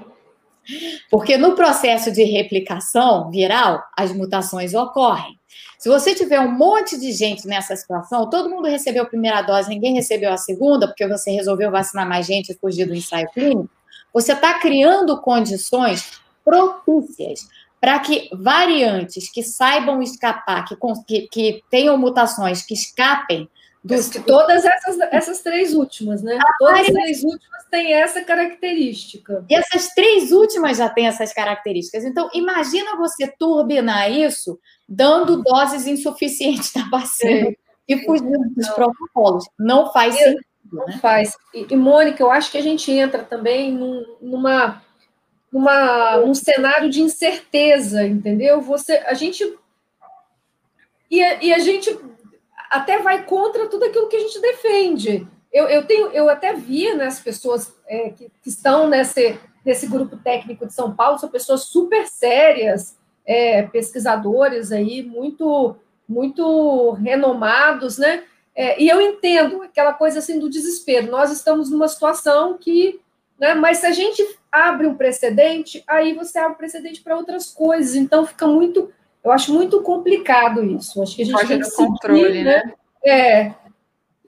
[SPEAKER 1] Porque no processo de replicação viral, as mutações ocorrem. Se você tiver um monte de gente nessa situação, todo mundo recebeu a primeira dose, ninguém recebeu a segunda, porque você resolveu vacinar mais gente e fugir do ensaio clínico, você está criando condições propícias para que variantes que saibam escapar, que, que, que tenham mutações que escapem
[SPEAKER 3] dos... Todas essas, essas três últimas, né? A Todas as três últimas têm essa característica.
[SPEAKER 1] E essas três últimas já têm essas características. Então, imagina você turbinar isso dando doses insuficientes da vacina é. e fugindo dos Não. protocolos. Não faz
[SPEAKER 3] e, sentido. Não né? faz. E, e, Mônica, eu acho que a gente entra também num, numa numa, um cenário de incerteza, entendeu? Você, a gente e a, e a gente até vai contra tudo aquilo que a gente defende. Eu, eu tenho, eu até vi né, as pessoas é, que, que, estão nesse, nesse grupo técnico de São Paulo, são pessoas super sérias, é, pesquisadores aí, muito, muito renomados, né? É, e eu entendo aquela coisa assim do desespero. Nós estamos numa situação que né? Mas se a gente abre um precedente, aí você abre um precedente para outras coisas. Então fica muito, eu acho muito complicado isso. Acho que a gente Pode tem que seguir, controle, né? né?
[SPEAKER 2] É.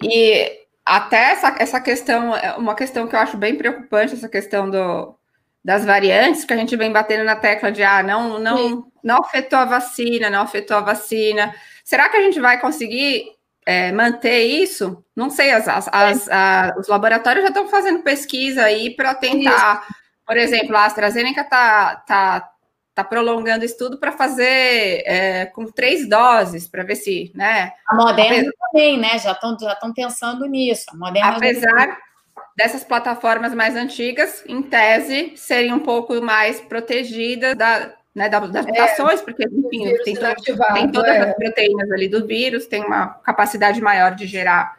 [SPEAKER 2] E até essa, essa questão, é uma questão que eu acho bem preocupante, essa questão do, das variantes, que a gente vem batendo na tecla de ah, não, não, não afetou a vacina, não afetou a vacina. Será que a gente vai conseguir é, manter isso? Não sei, as, as, as a, os laboratórios já estão fazendo pesquisa aí para tentar, isso. Por exemplo, a AstraZeneca está tá, tá prolongando estudo para fazer é, com três doses, para ver se, né?
[SPEAKER 1] A Moderna apesar, também, né? Já estão já pensando nisso. A Moderna
[SPEAKER 2] apesar dessas plataformas mais antigas, em tese, seriam um pouco mais protegidas da, né, das mutações, é, porque, enfim, tem, tem, todas é. as proteínas ali do vírus, tem uma capacidade maior de gerar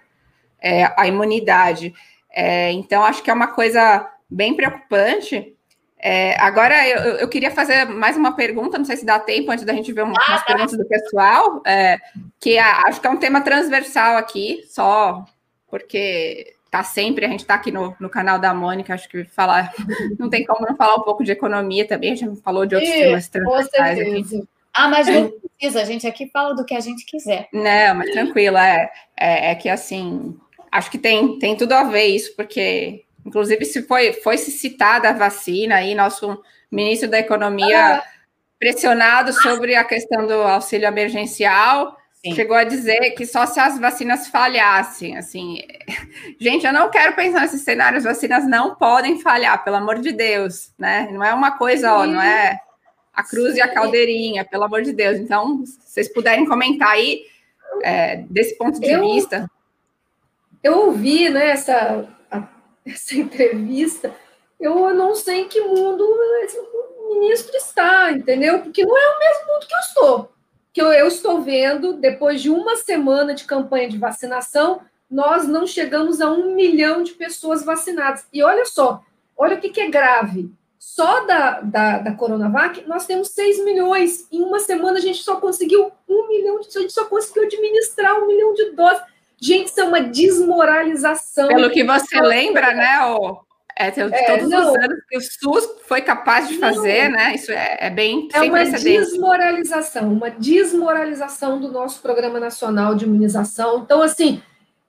[SPEAKER 2] é, a imunidade. É, então, acho que é uma coisa bem preocupante. É, agora, eu, eu, queria fazer mais uma pergunta, não sei se dá tempo antes da gente ver umas ah, tá. perguntas do pessoal, que acho que é um tema transversal aqui, só porque tá sempre, a gente está aqui no, no canal da Mônica, acho que falar, não tem como não falar um pouco de economia também, a gente falou de outros e, temas transversais aqui.
[SPEAKER 1] Ah, mas não precisa, a gente aqui fala do que a gente quiser.
[SPEAKER 2] Não, mas tranquilo, é, é, é que assim, acho que tem, tem tudo a ver isso, porque, inclusive, se foi, foi se citada a vacina aí, nosso ministro da Economia ah. pressionado sobre a questão do auxílio emergencial, Sim. chegou a dizer que só se as vacinas falhassem, assim, gente, eu não quero pensar nesse cenário, as vacinas não podem falhar, pelo amor de Deus, né? Não é uma coisa, Sim. ó, não é a cruz Sim. e a caldeirinha, pelo amor de Deus. Então, se vocês puderem comentar aí é, desse ponto de eu, vista.
[SPEAKER 3] Eu ouvi, né, essa, essa entrevista, eu não sei em que mundo esse ministro está, entendeu? Porque não é o mesmo mundo que eu estou que eu estou vendo, depois de uma semana de campanha de vacinação, nós não chegamos a um milhão de pessoas vacinadas. E olha só, olha o que, que é grave. Só da, da, da Coronavac, nós temos 6 milhões. Em uma semana, a gente só conseguiu um milhão, de, a gente só conseguiu administrar um milhão de doses. Gente, isso é uma desmoralização.
[SPEAKER 2] Pelo que você lembra, né, o, é, é, todos não, os anos que o SUS foi capaz de fazer, não, né? Isso é, é bem
[SPEAKER 3] É uma desmoralização, uma desmoralização do nosso Programa Nacional de Imunização. Então, assim,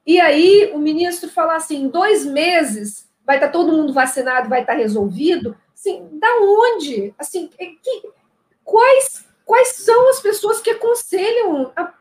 [SPEAKER 3] e aí o ministro falar assim, em dois meses vai estar todo mundo vacinado, vai estar resolvido. Assim, da onde? Assim, é que, quais, quais são as pessoas que aconselham a,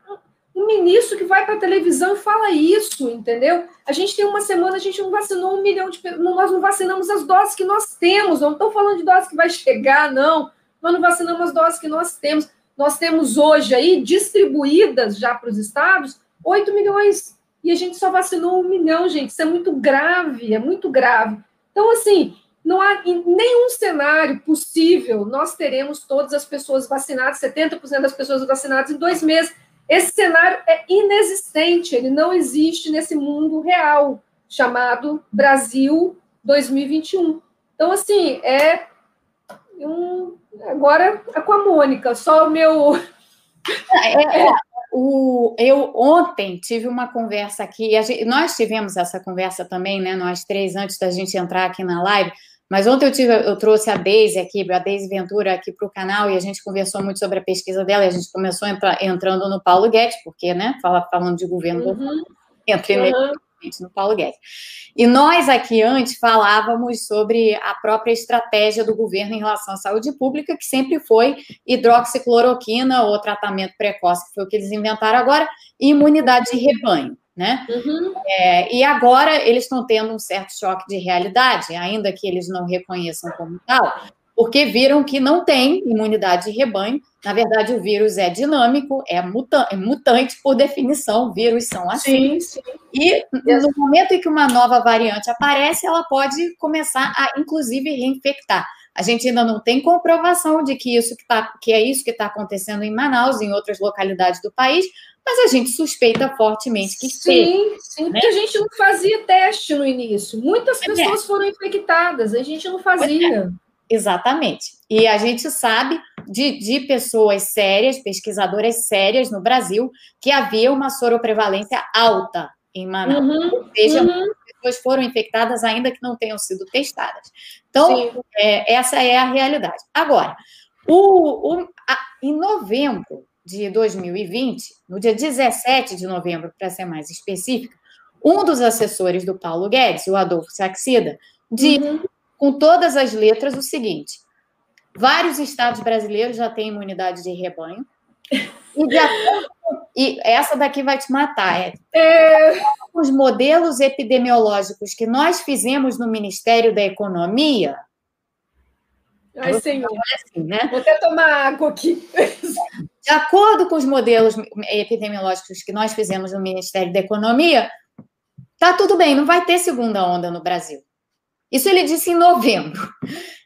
[SPEAKER 3] um ministro que vai para a televisão e fala isso, entendeu? A gente tem uma semana, a gente não vacinou um milhão de pessoas, nós não vacinamos as doses que nós temos, não estou falando de doses que vai chegar, não. Nós não vacinamos as doses que nós temos. Nós temos hoje aí, distribuídas já para os estados, 8 milhões. E a gente só vacinou um milhão, gente. Isso é muito grave, é muito grave. Então, assim, não há em nenhum cenário possível nós teremos todas as pessoas vacinadas, 70% das pessoas vacinadas em dois meses esse cenário é inexistente, ele não existe nesse mundo real chamado Brasil 2021. Então, assim, é um. Agora é com a Mônica, só o meu.
[SPEAKER 1] É, é, o, eu ontem tive uma conversa aqui, gente, nós tivemos essa conversa também, né? Nós três, antes da gente entrar aqui na live mas ontem eu, tive, eu trouxe a Deise aqui, a Deise Ventura aqui para o canal e a gente conversou muito sobre a pesquisa dela e a gente começou entrar, entrando no Paulo Guedes, porque, né, fala, falando de governo, uhum. uhum. no Paulo Guedes. E nós aqui antes falávamos sobre a própria estratégia do governo em relação à saúde pública, que sempre foi hidroxicloroquina ou tratamento precoce, que foi o que eles inventaram agora, e imunidade de rebanho né? Uhum. É, e agora eles estão tendo um certo choque de realidade, ainda que eles não reconheçam como tal, porque viram que não tem imunidade de rebanho. Na verdade, o vírus é dinâmico, é, muta é mutante por definição, vírus são assim. Sim, sim. E no momento em que uma nova variante aparece, ela pode começar a, inclusive, reinfectar. A gente ainda não tem comprovação de que isso que, tá, que é isso que está acontecendo em Manaus, em outras localidades do país, mas a gente suspeita fortemente que
[SPEAKER 3] sim. sim, né? porque a gente não fazia teste no início. Muitas é. pessoas é. foram infectadas, a gente não fazia. É.
[SPEAKER 1] Exatamente. E a gente sabe de, de pessoas sérias, pesquisadoras sérias no Brasil, que havia uma soroprevalência alta em Manaus. Uhum, Ou seja, uhum. pessoas foram infectadas ainda que não tenham sido testadas. Então, é, essa é a realidade. Agora, o, o a, em novembro de 2020, no dia 17 de novembro, para ser mais específica, um dos assessores do Paulo Guedes, o Adolfo Saxida, disse uhum. com todas as letras o seguinte: vários estados brasileiros já têm imunidade de rebanho. E, de acordo, e essa daqui vai te matar. É, é... Os modelos epidemiológicos que nós fizemos no Ministério da Economia.
[SPEAKER 3] Ai, senhor. Assim, né? Vou até tomar água aqui.
[SPEAKER 1] De acordo com os modelos epidemiológicos que nós fizemos no Ministério da Economia, tá tudo bem, não vai ter segunda onda no Brasil. Isso ele disse em novembro.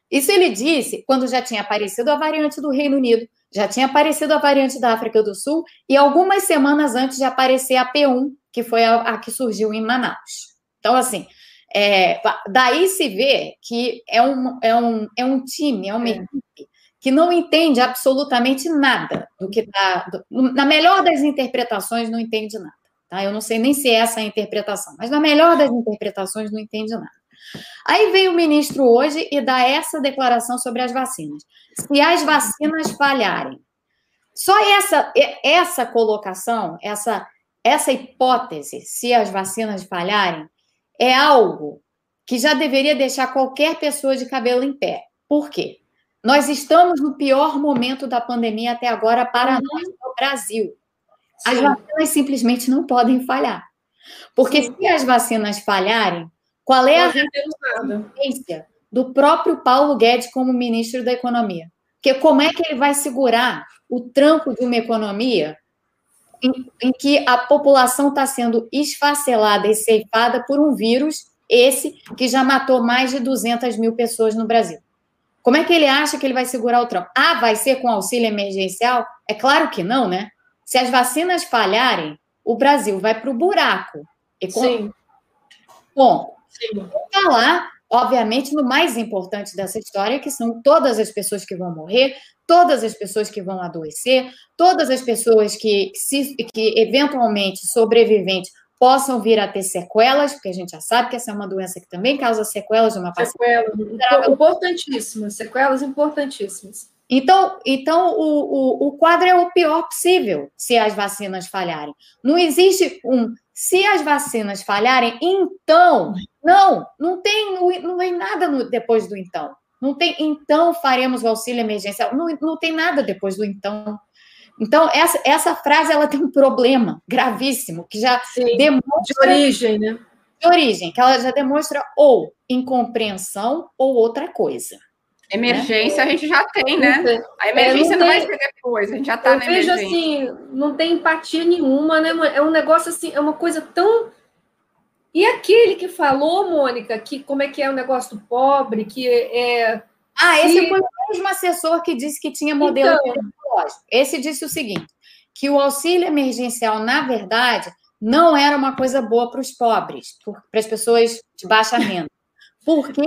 [SPEAKER 1] Isso ele disse quando já tinha aparecido a variante do Reino Unido, já tinha aparecido a variante da África do Sul e algumas semanas antes de aparecer a P1, que foi a, a que surgiu em Manaus. Então, assim, é, daí se vê que é um, é um, é um time, é uma é. equipe que não entende absolutamente nada do que está. Na melhor das interpretações, não entende nada. Tá? Eu não sei nem se é essa a interpretação, mas na melhor das interpretações, não entende nada. Aí vem o ministro hoje e dá essa declaração sobre as vacinas. Se as vacinas falharem, só essa essa colocação, essa essa hipótese, se as vacinas falharem, é algo que já deveria deixar qualquer pessoa de cabelo em pé. Por quê? Nós estamos no pior momento da pandemia até agora para uhum. nós no Brasil. As Sim. vacinas simplesmente não podem falhar. Porque Sim. se as vacinas falharem, qual é a resistência do próprio Paulo Guedes como ministro da Economia? Porque como é que ele vai segurar o tranco de uma economia em, em que a população está sendo esfacelada e ceifada por um vírus, esse que já matou mais de 200 mil pessoas no Brasil? Como é que ele acha que ele vai segurar o tranco? Ah, vai ser com auxílio emergencial? É claro que não, né? Se as vacinas falharem, o Brasil vai para o buraco.
[SPEAKER 3] Sim.
[SPEAKER 1] Bom, falar, obviamente, no mais importante dessa história, que são todas as pessoas que vão morrer, todas as pessoas que vão adoecer, todas as pessoas que, se, que eventualmente sobreviventes possam vir a ter sequelas, porque a gente já sabe que essa é uma doença que também causa sequelas de uma.
[SPEAKER 3] Sequelas, importantíssimas, sequelas importantíssimas.
[SPEAKER 1] Então, então o, o, o quadro é o pior possível se as vacinas falharem. Não existe um se as vacinas falharem, então, não, não tem, não vem nada no, depois do então. Não tem, então faremos o auxílio emergencial. Não, não tem nada depois do então. Então, essa, essa frase ela tem um problema gravíssimo, que já
[SPEAKER 3] Sim, demonstra. De origem, né?
[SPEAKER 1] De origem, que ela já demonstra ou incompreensão ou outra coisa.
[SPEAKER 2] Emergência né? a gente já tem, né? A emergência é, não, não tem... vai ser depois, a gente já está na
[SPEAKER 3] emergência. Eu vejo assim, não tem empatia nenhuma, né? É um negócio assim, é uma coisa tão. E aquele que falou, Mônica, que como é que é o negócio do pobre, que é.
[SPEAKER 1] Ah, se... esse foi o mesmo assessor que disse que tinha modelo então... Esse disse o seguinte: que o auxílio emergencial, na verdade, não era uma coisa boa para os pobres, para as pessoas de baixa renda. Porque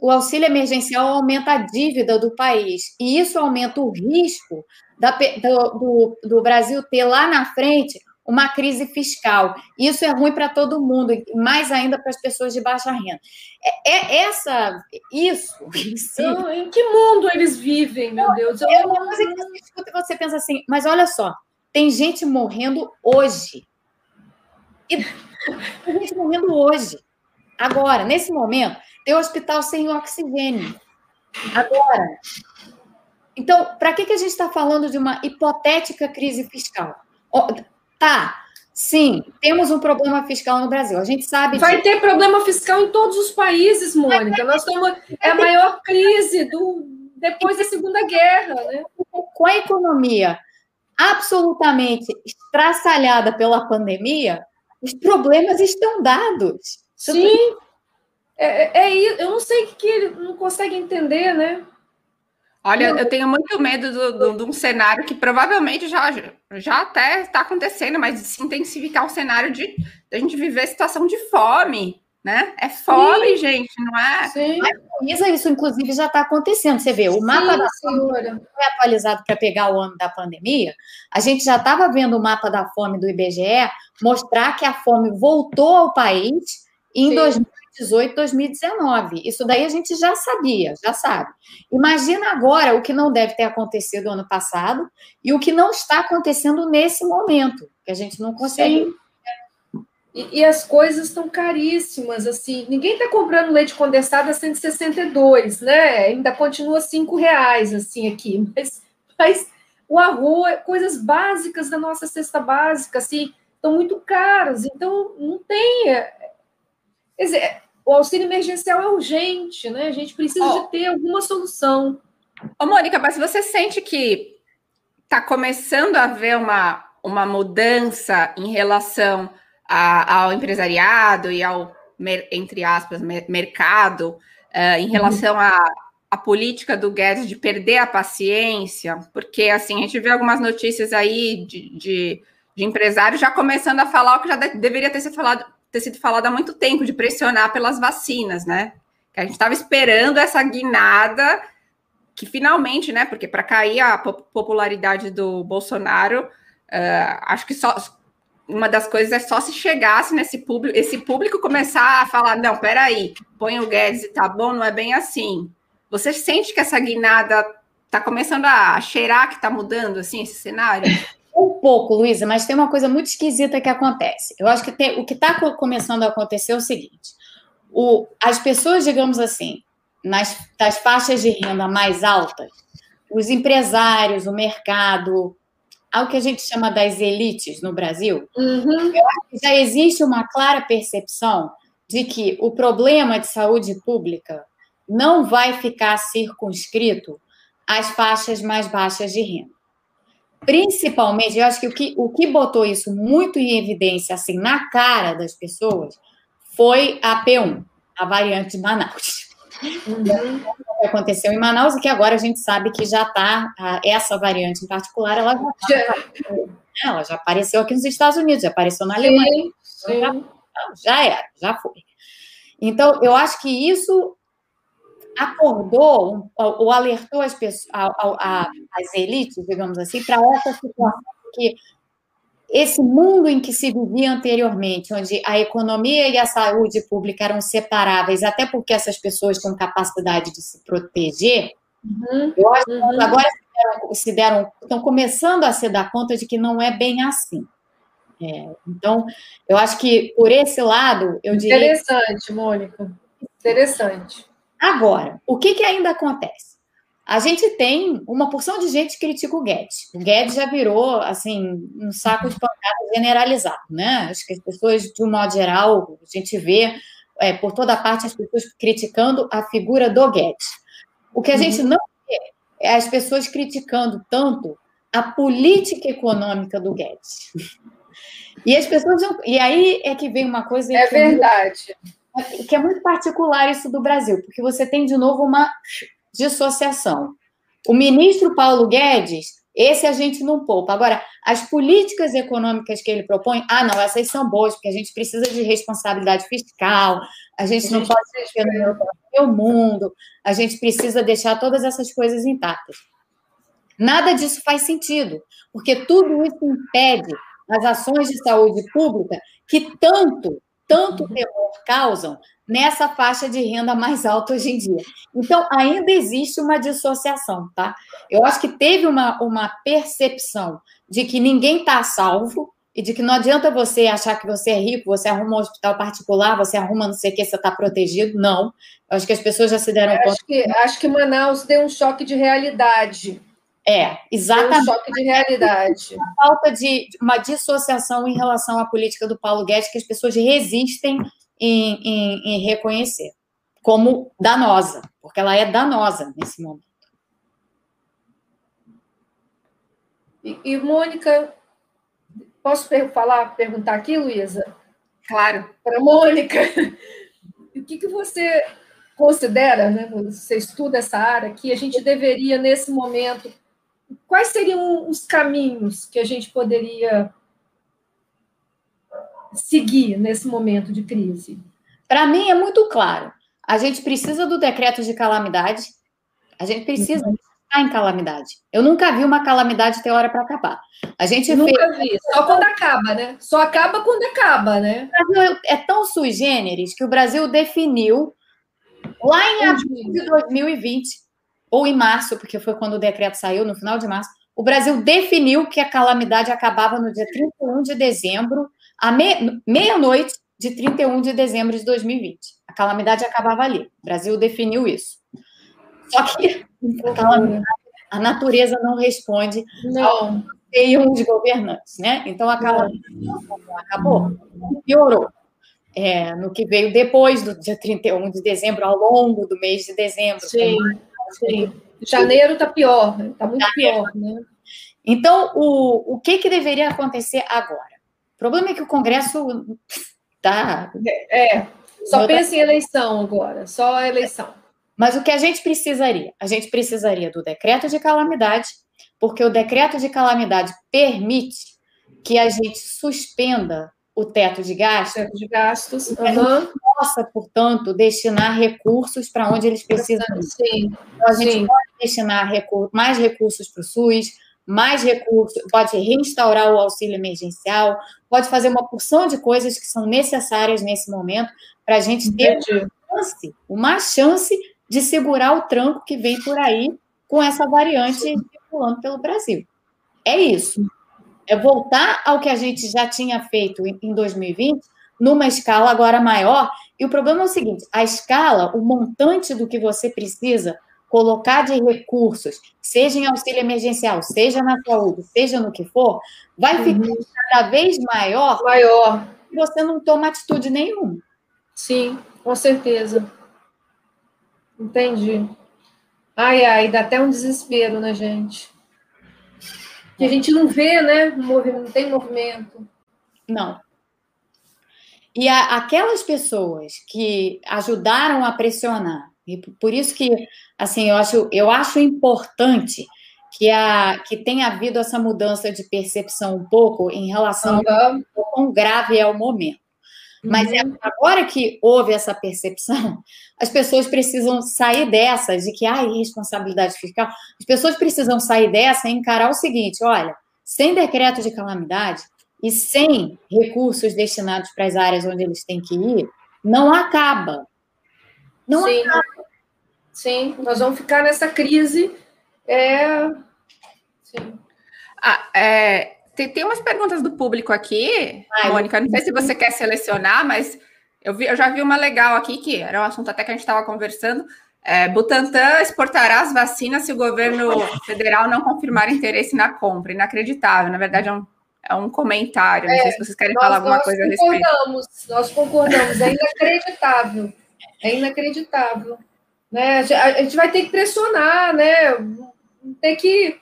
[SPEAKER 1] o auxílio emergencial aumenta a dívida do país, e isso aumenta o risco da, do, do, do, Brasil ter lá na frente uma crise fiscal. Isso é ruim para todo mundo, mais ainda para as pessoas de baixa renda. É, é essa, isso.
[SPEAKER 3] Então, em que mundo eles vivem, meu Deus?
[SPEAKER 1] É uma coisa que você escuta e você pensa assim, mas olha só, tem gente morrendo hoje. E tem gente morrendo hoje. Agora, nesse momento, tem hospital sem oxigênio. Agora, então, para que, que a gente está falando de uma hipotética crise fiscal? Tá, sim, temos um problema fiscal no Brasil. A gente sabe.
[SPEAKER 3] Vai de... ter problema fiscal em todos os países, Mônica. Nós estamos. É a maior crise do depois da Segunda Guerra, né?
[SPEAKER 1] Com a economia absolutamente estraçalhada pela pandemia, os problemas estão dados.
[SPEAKER 3] Sim. É, é, é, eu não sei o que ele não consegue entender, né?
[SPEAKER 2] Olha, eu tenho muito medo de um cenário que provavelmente já, já até está acontecendo, mas de se intensificar um cenário de, de a gente viver situação de fome, né? É fome, Sim. gente, não é?
[SPEAKER 1] Sim. Mas, isso, inclusive, já está acontecendo. Você vê, o mapa Sim, da fome foi atualizado para pegar o ano da pandemia. A gente já estava vendo o mapa da fome do IBGE mostrar que a fome voltou ao país em 2018, 2019. Isso daí a gente já sabia, já sabe. Imagina agora o que não deve ter acontecido ano passado e o que não está acontecendo nesse momento, que a gente não consegue. Sim.
[SPEAKER 3] E, e, as coisas estão caríssimas, assim. Ninguém está comprando leite condensado a 162, né? Ainda continua cinco reais, assim, aqui. Mas, mas o arroz, coisas básicas da nossa cesta básica, assim, estão muito caros. Então, não tem... Quer dizer, o auxílio emergencial é urgente, né? A gente precisa oh. de ter alguma solução.
[SPEAKER 2] Ô, Mônica, mas você sente que está começando a haver uma, uma mudança em relação a, ao empresariado e ao, entre aspas, mercado, uh, em uhum. relação à a, política do Guedes de perder a paciência, porque assim, a gente vê algumas notícias aí de, de, de empresários já começando a falar o que já de, deveria ter sido, falado, ter sido falado há muito tempo, de pressionar pelas vacinas, né? Que a gente estava esperando essa guinada que finalmente, né? Porque para cair a popularidade do Bolsonaro, uh, acho que só uma das coisas é só se chegasse nesse público, esse público começar a falar, não, peraí, põe o Guedes e tá bom, não é bem assim. Você sente que essa guinada tá começando a cheirar que tá mudando, assim, esse cenário?
[SPEAKER 1] Um pouco, Luísa, mas tem uma coisa muito esquisita que acontece. Eu acho que tem, o que está começando a acontecer é o seguinte: o, as pessoas, digamos assim, nas, das faixas de renda mais altas, os empresários, o mercado, ao que a gente chama das elites no Brasil, uhum. eu acho que já existe uma clara percepção de que o problema de saúde pública não vai ficar circunscrito às faixas mais baixas de renda. Principalmente, eu acho que o que, o que botou isso muito em evidência, assim, na cara das pessoas, foi a P1, a variante de Manaus. Uhum. Que aconteceu em Manaus e que agora a gente sabe que já está, essa variante em particular, ela já, tá, ela já apareceu aqui nos Estados Unidos, já apareceu na Alemanha. Sim, Já, já era, já foi. Então, eu acho que isso acordou ou alertou as pessoas, a, a, as elites, digamos assim, para essa situação que esse mundo em que se vivia anteriormente, onde a economia e a saúde pública eram separáveis, até porque essas pessoas têm capacidade de se proteger, uhum, eu acho uhum. que agora se deram, se deram, estão começando a se dar conta de que não é bem assim. É, então, eu acho que por esse lado, eu
[SPEAKER 3] diria. Interessante, Mônica. Interessante.
[SPEAKER 1] Agora, o que, que ainda acontece? A gente tem uma porção de gente que critica o Guedes. O Guedes já virou, assim, um saco de pancada generalizado, né? Acho que as pessoas, de um modo geral, a gente vê é, por toda parte as pessoas criticando a figura do Guedes. O que a uhum. gente não vê é as pessoas criticando tanto a política econômica do Guedes. E as pessoas não... E aí é que vem uma coisa...
[SPEAKER 3] É verdade.
[SPEAKER 1] Muito, que é muito particular isso do Brasil, porque você tem, de novo, uma dissociação. O ministro Paulo Guedes, esse a gente não poupa. Agora, as políticas econômicas que ele propõe, ah, não, essas são boas, porque a gente precisa de responsabilidade fiscal, a gente, a gente não pode ser no mundo, a gente precisa deixar todas essas coisas intactas. Nada disso faz sentido, porque tudo isso impede as ações de saúde pública que tanto, tanto terror causam nessa faixa de renda mais alta hoje em dia. Então, ainda existe uma dissociação, tá? Eu acho que teve uma, uma percepção de que ninguém está salvo e de que não adianta você achar que você é rico, você arruma um hospital particular, você arruma não sei o que, você está protegido. Não. Eu acho que as pessoas já se deram
[SPEAKER 3] conta. Acho que, acho que Manaus deu um choque de realidade.
[SPEAKER 1] É, exatamente.
[SPEAKER 3] Deu um choque de realidade.
[SPEAKER 1] A falta de uma dissociação em relação à política do Paulo Guedes, que as pessoas resistem em, em, em reconhecer como danosa, porque ela é danosa nesse momento.
[SPEAKER 3] E, e Mônica, posso per falar, perguntar aqui, Luísa?
[SPEAKER 2] Claro.
[SPEAKER 3] Para Mônica, o que, que você considera, né, você estuda essa área, que a gente deveria, nesse momento, quais seriam os caminhos que a gente poderia seguir nesse momento de crise?
[SPEAKER 1] Para mim é muito claro. A gente precisa do decreto de calamidade. A gente precisa uhum. estar em calamidade. Eu nunca vi uma calamidade ter hora para acabar. A gente
[SPEAKER 3] nunca fez... vi. Só quando acaba, né? Só acaba quando acaba, né?
[SPEAKER 1] O Brasil é tão sui generis que o Brasil definiu lá em abril de 2020 ou em março, porque foi quando o decreto saiu no final de março. O Brasil definiu que a calamidade acabava no dia 31 de dezembro À me... meia-noite de 31 de dezembro de 2020. A calamidade acabava ali. O Brasil definiu isso. Só que a, a natureza não responde
[SPEAKER 3] não.
[SPEAKER 1] ao de governantes, né? Então a calamidade acabou, piorou. É, no que veio depois do dia 31 de dezembro, ao longo do mês de dezembro.
[SPEAKER 3] Sim, sim. Janeiro está pior, está muito Janeiro. pior, né?
[SPEAKER 1] Então, o, o que, que deveria acontecer agora? O problema é que o Congresso está.
[SPEAKER 3] É, só pensa em eleição agora, só a eleição.
[SPEAKER 1] Mas o que a gente precisaria? A gente precisaria do decreto de calamidade, porque o decreto de calamidade permite que a gente suspenda o teto de gastos.
[SPEAKER 3] Teto de gastos.
[SPEAKER 1] Uhum. possa, portanto, destinar recursos para onde eles precisam.
[SPEAKER 3] Sim.
[SPEAKER 1] Então, a gente Sim. pode destinar mais recursos para o SUS, mais recursos, pode reinstaurar o auxílio emergencial, pode fazer uma porção de coisas que são necessárias nesse momento para a gente ter uma chance, uma chance de segurar o tranco que vem por aí com essa variante circulando pelo Brasil. É isso. É voltar ao que a gente já tinha feito em 2020, numa escala agora maior. E o problema é o seguinte: a escala, o montante do que você precisa colocar de recursos, seja em auxílio emergencial, seja na saúde, seja no que for, vai uhum. ficar cada vez maior,
[SPEAKER 3] maior.
[SPEAKER 1] e você não toma atitude nenhuma.
[SPEAKER 3] Sim, com certeza. Entendi. Ai, ai, dá até um desespero na gente. Que a gente não vê, né? Não tem movimento.
[SPEAKER 1] Não. E a, aquelas pessoas que ajudaram a pressionar, e por isso que, assim, eu acho, eu acho importante que, a, que tenha havido essa mudança de percepção um pouco em relação uhum. ao quão grave é o momento. Mas é uhum. agora que houve essa percepção, as pessoas precisam sair dessa, de que, ah, responsabilidade fiscal. As pessoas precisam sair dessa e encarar o seguinte: olha, sem decreto de calamidade e sem recursos destinados para as áreas onde eles têm que ir, não acaba. Não
[SPEAKER 3] Sim. acaba. Sim, nós vamos ficar nessa crise. É...
[SPEAKER 2] Sim. Ah, é, tem, tem umas perguntas do público aqui, Ai, Mônica. Não sei se você quer selecionar, mas eu, vi, eu já vi uma legal aqui, que era um assunto até que a gente estava conversando. É, Butantan exportará as vacinas se o governo federal não confirmar interesse na compra. Inacreditável. Na verdade, é um, é um comentário. Não é, sei se vocês querem nós, falar alguma coisa a respeito.
[SPEAKER 3] Nós concordamos, é inacreditável. É inacreditável. Né? A gente vai ter que pressionar, né? Tem que.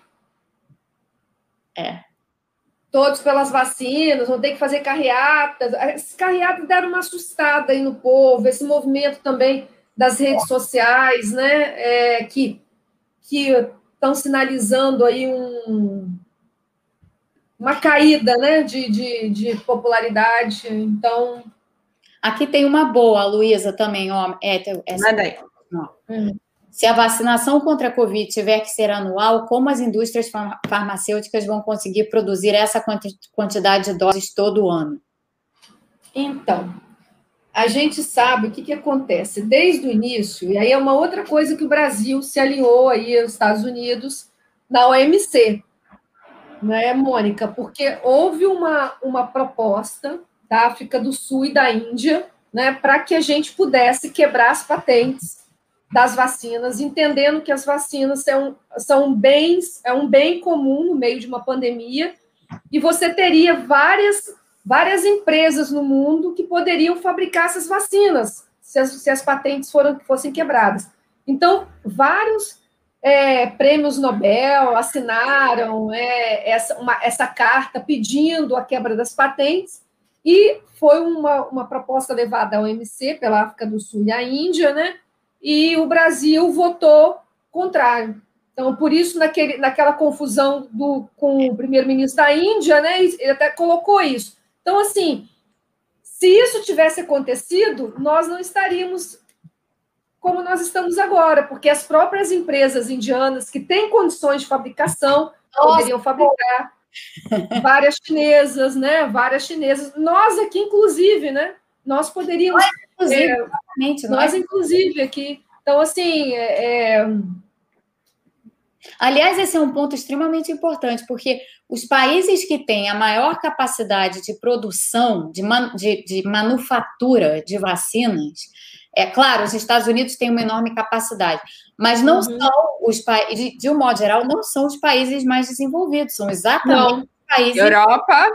[SPEAKER 1] É.
[SPEAKER 3] Todos pelas vacinas, vão ter que fazer carreatas. Esses carreatas deram uma assustada aí no povo, esse movimento também das redes sociais, né? É, que que estão sinalizando aí um, uma caída né, de, de, de popularidade. Então.
[SPEAKER 1] Aqui tem uma boa, Luísa, também, ó. É, essa, Manda aí. Hum. Se a vacinação contra a Covid tiver que ser anual, como as indústrias farmacêuticas vão conseguir produzir essa quantidade de doses todo ano?
[SPEAKER 3] Então, a gente sabe o que, que acontece desde o início, e aí é uma outra coisa que o Brasil se alinhou aí aos Estados Unidos na OMC, né, Mônica? Porque houve uma, uma proposta da África do Sul e da Índia né, para que a gente pudesse quebrar as patentes das vacinas, entendendo que as vacinas são, são bens, é um bem comum no meio de uma pandemia, e você teria várias, várias empresas no mundo que poderiam fabricar essas vacinas, se as, se as patentes foram, fossem quebradas. Então, vários é, prêmios Nobel assinaram é, essa, uma, essa carta pedindo a quebra das patentes, e foi uma, uma proposta levada ao OMC pela África do Sul e a Índia, né? E o Brasil votou contrário. Então, por isso, naquele, naquela confusão do, com o primeiro-ministro da Índia, né, ele até colocou isso. Então, assim, se isso tivesse acontecido, nós não estaríamos como nós estamos agora, porque as próprias empresas indianas que têm condições de fabricação Nossa, poderiam fabricar várias chinesas, né? Várias chinesas. Nós aqui, inclusive, né? Nós poderíamos
[SPEAKER 1] inclusive, é,
[SPEAKER 3] nós, inclusive, aqui. Então, assim, é, é,
[SPEAKER 1] Aliás, esse é um ponto extremamente importante, porque os países que têm a maior capacidade de produção, de, man, de, de manufatura de vacinas, é claro, os Estados Unidos têm uma enorme capacidade, mas não uhum. são os países, de, um modo geral, não são os países mais desenvolvidos, são exatamente não. os países.
[SPEAKER 2] Europa,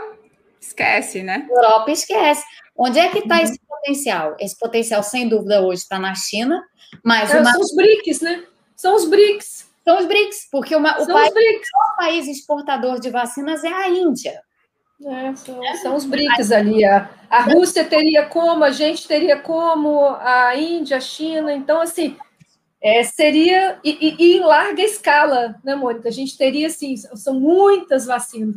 [SPEAKER 2] esquece, né?
[SPEAKER 1] Europa esquece. Onde é que está uhum. esse potencial? Esse potencial, sem dúvida, hoje está na China, mas.
[SPEAKER 3] É, uma... São os BRICS, né? São os BRICS.
[SPEAKER 1] São os BRICS, porque uma, o, país, o país exportador de vacinas é a Índia.
[SPEAKER 3] É, são, são, os BRICS ali. A, a Rússia teria como, a gente teria como, a Índia, a China. Então, assim, é, seria. E, e, em larga escala, né, Mônica? A gente teria, assim, são muitas vacinas.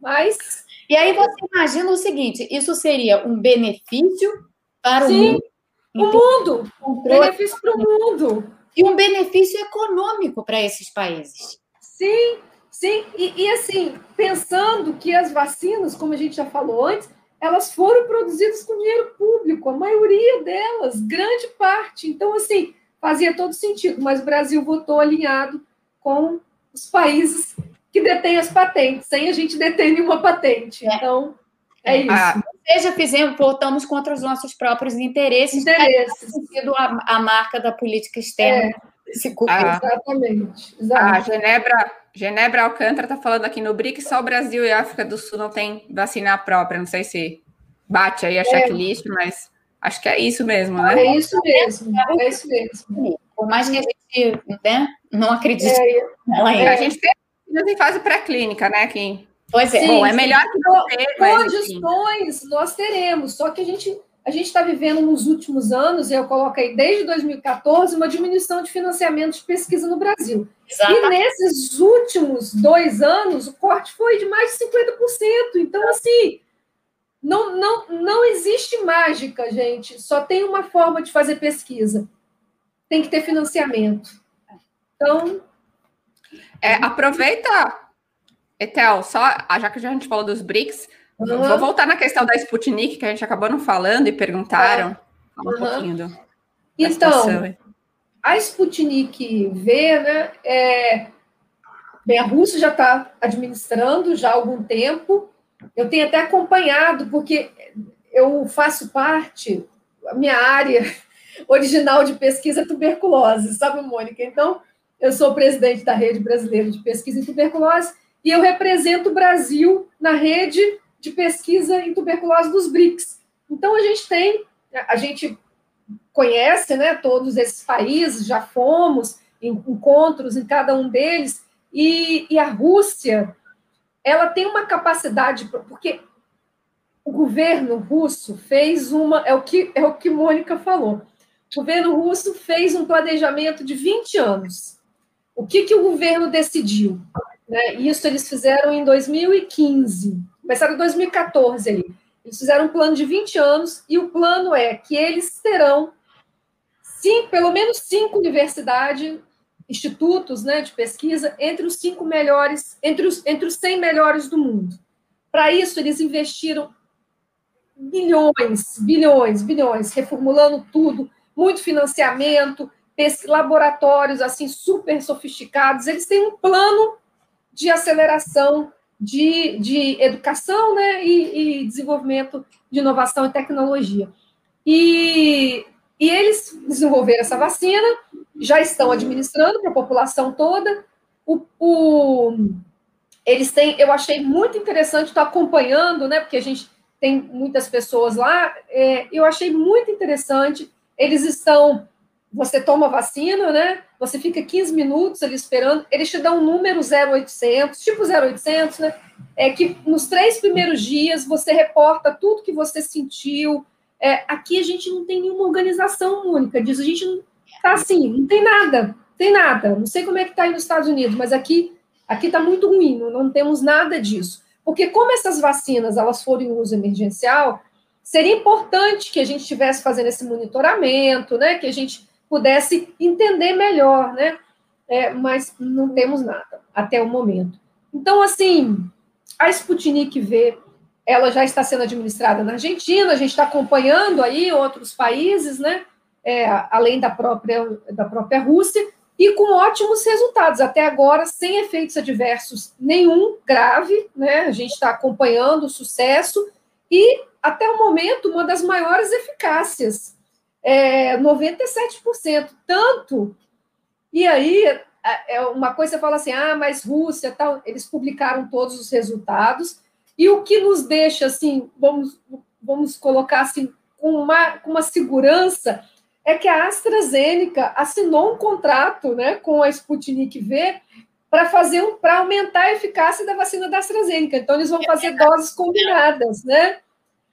[SPEAKER 3] Mas.
[SPEAKER 1] E aí você imagina o seguinte: isso seria um benefício para Sim,
[SPEAKER 3] o mundo. O mundo. Um benefício para o mundo
[SPEAKER 1] e um benefício econômico para esses países.
[SPEAKER 3] Sim, sim. E, e, assim, pensando que as vacinas, como a gente já falou antes, elas foram produzidas com dinheiro público, a maioria delas, grande parte. Então, assim, fazia todo sentido, mas o Brasil votou alinhado com os países que detêm as patentes, sem a gente deter nenhuma patente. É. Então, é isso. Ah,
[SPEAKER 1] seja, fizemos, votamos contra os nossos próprios interesses,
[SPEAKER 3] interesses.
[SPEAKER 1] sido a, a marca da política externa.
[SPEAKER 3] É. Ah, exatamente. exatamente.
[SPEAKER 2] A Genebra, Genebra Alcântara está falando aqui no BRIC, só o Brasil e a África do Sul não tem vacina própria. Não sei se bate aí a é. checklist, mas acho que é isso mesmo, né?
[SPEAKER 3] É isso mesmo, é isso mesmo.
[SPEAKER 1] Por mais que a gente né, não acredite é,
[SPEAKER 2] nela ainda. A gente tem em fase pré-clínica, né, Kim?
[SPEAKER 1] Pois é.
[SPEAKER 2] Sim, Bom, é melhor que não ter,
[SPEAKER 3] Condições nós teremos, só que a gente a gente está vivendo nos últimos anos, eu coloco aí desde 2014, uma diminuição de financiamento de pesquisa no Brasil. Exatamente. E nesses últimos dois anos, o corte foi de mais de 50%. Então, assim, não, não, não existe mágica, gente. Só tem uma forma de fazer pesquisa. Tem que ter financiamento. Então.
[SPEAKER 2] É, aproveita Etel, só, ah, já que a gente falou dos BRICS, uhum. vou voltar na questão da Sputnik, que a gente acabou não falando e perguntaram. Fala um uhum. pouquinho do,
[SPEAKER 3] Então, a Sputnik V, né, é... Bem, a Rússia já está administrando já há algum tempo. Eu tenho até acompanhado, porque eu faço parte, a minha área original de pesquisa é tuberculose, sabe, Mônica? Então, eu sou presidente da Rede Brasileira de Pesquisa em Tuberculose e eu represento o Brasil na rede de pesquisa em tuberculose dos BRICS. Então, a gente tem, a gente conhece né, todos esses países, já fomos em encontros em cada um deles, e, e a Rússia, ela tem uma capacidade, porque o governo russo fez uma, é o que, é o que Mônica falou, o governo russo fez um planejamento de 20 anos. O que, que o governo decidiu? Né? Isso eles fizeram em 2015, começaram em 2014 ali. Eles fizeram um plano de 20 anos e o plano é que eles terão sim, pelo menos cinco universidades, institutos né, de pesquisa entre os cinco melhores, entre os, entre os 100 melhores do mundo. Para isso, eles investiram bilhões, bilhões, bilhões, reformulando tudo, muito financiamento, laboratórios assim super sofisticados. Eles têm um plano de aceleração de, de educação né, e, e desenvolvimento de inovação e tecnologia. E, e eles desenvolveram essa vacina, já estão administrando para a população toda. O, o, eles têm, eu achei muito interessante estar acompanhando, né? Porque a gente tem muitas pessoas lá. É, eu achei muito interessante. Eles estão você toma vacina, né? Você fica 15 minutos ali esperando, eles te dão um número 0800, tipo 0800, né? É que nos três primeiros dias você reporta tudo que você sentiu. É, aqui a gente não tem nenhuma organização única disso, a gente não tá assim, não tem nada, tem nada. Não sei como é que tá aí nos Estados Unidos, mas aqui aqui tá muito ruim, não, não temos nada disso. Porque como essas vacinas elas foram em uso emergencial, seria importante que a gente estivesse fazendo esse monitoramento, né? Que a gente pudesse entender melhor, né? É, mas não temos nada até o momento. Então, assim, a Sputnik V, ela já está sendo administrada na Argentina, a gente está acompanhando aí outros países, né? É, além da própria, da própria Rússia, e com ótimos resultados, até agora sem efeitos adversos nenhum grave, né? A gente está acompanhando o sucesso e, até o momento, uma das maiores eficácias, é 97%. Tanto, e aí, é, é uma coisa você fala assim, ah, mas Rússia, tal, eles publicaram todos os resultados, e o que nos deixa, assim, vamos, vamos colocar assim, com uma, uma segurança é que a AstraZeneca assinou um contrato né, com a Sputnik V para fazer um, para aumentar a eficácia da vacina da AstraZeneca. Então, eles vão fazer doses combinadas, né?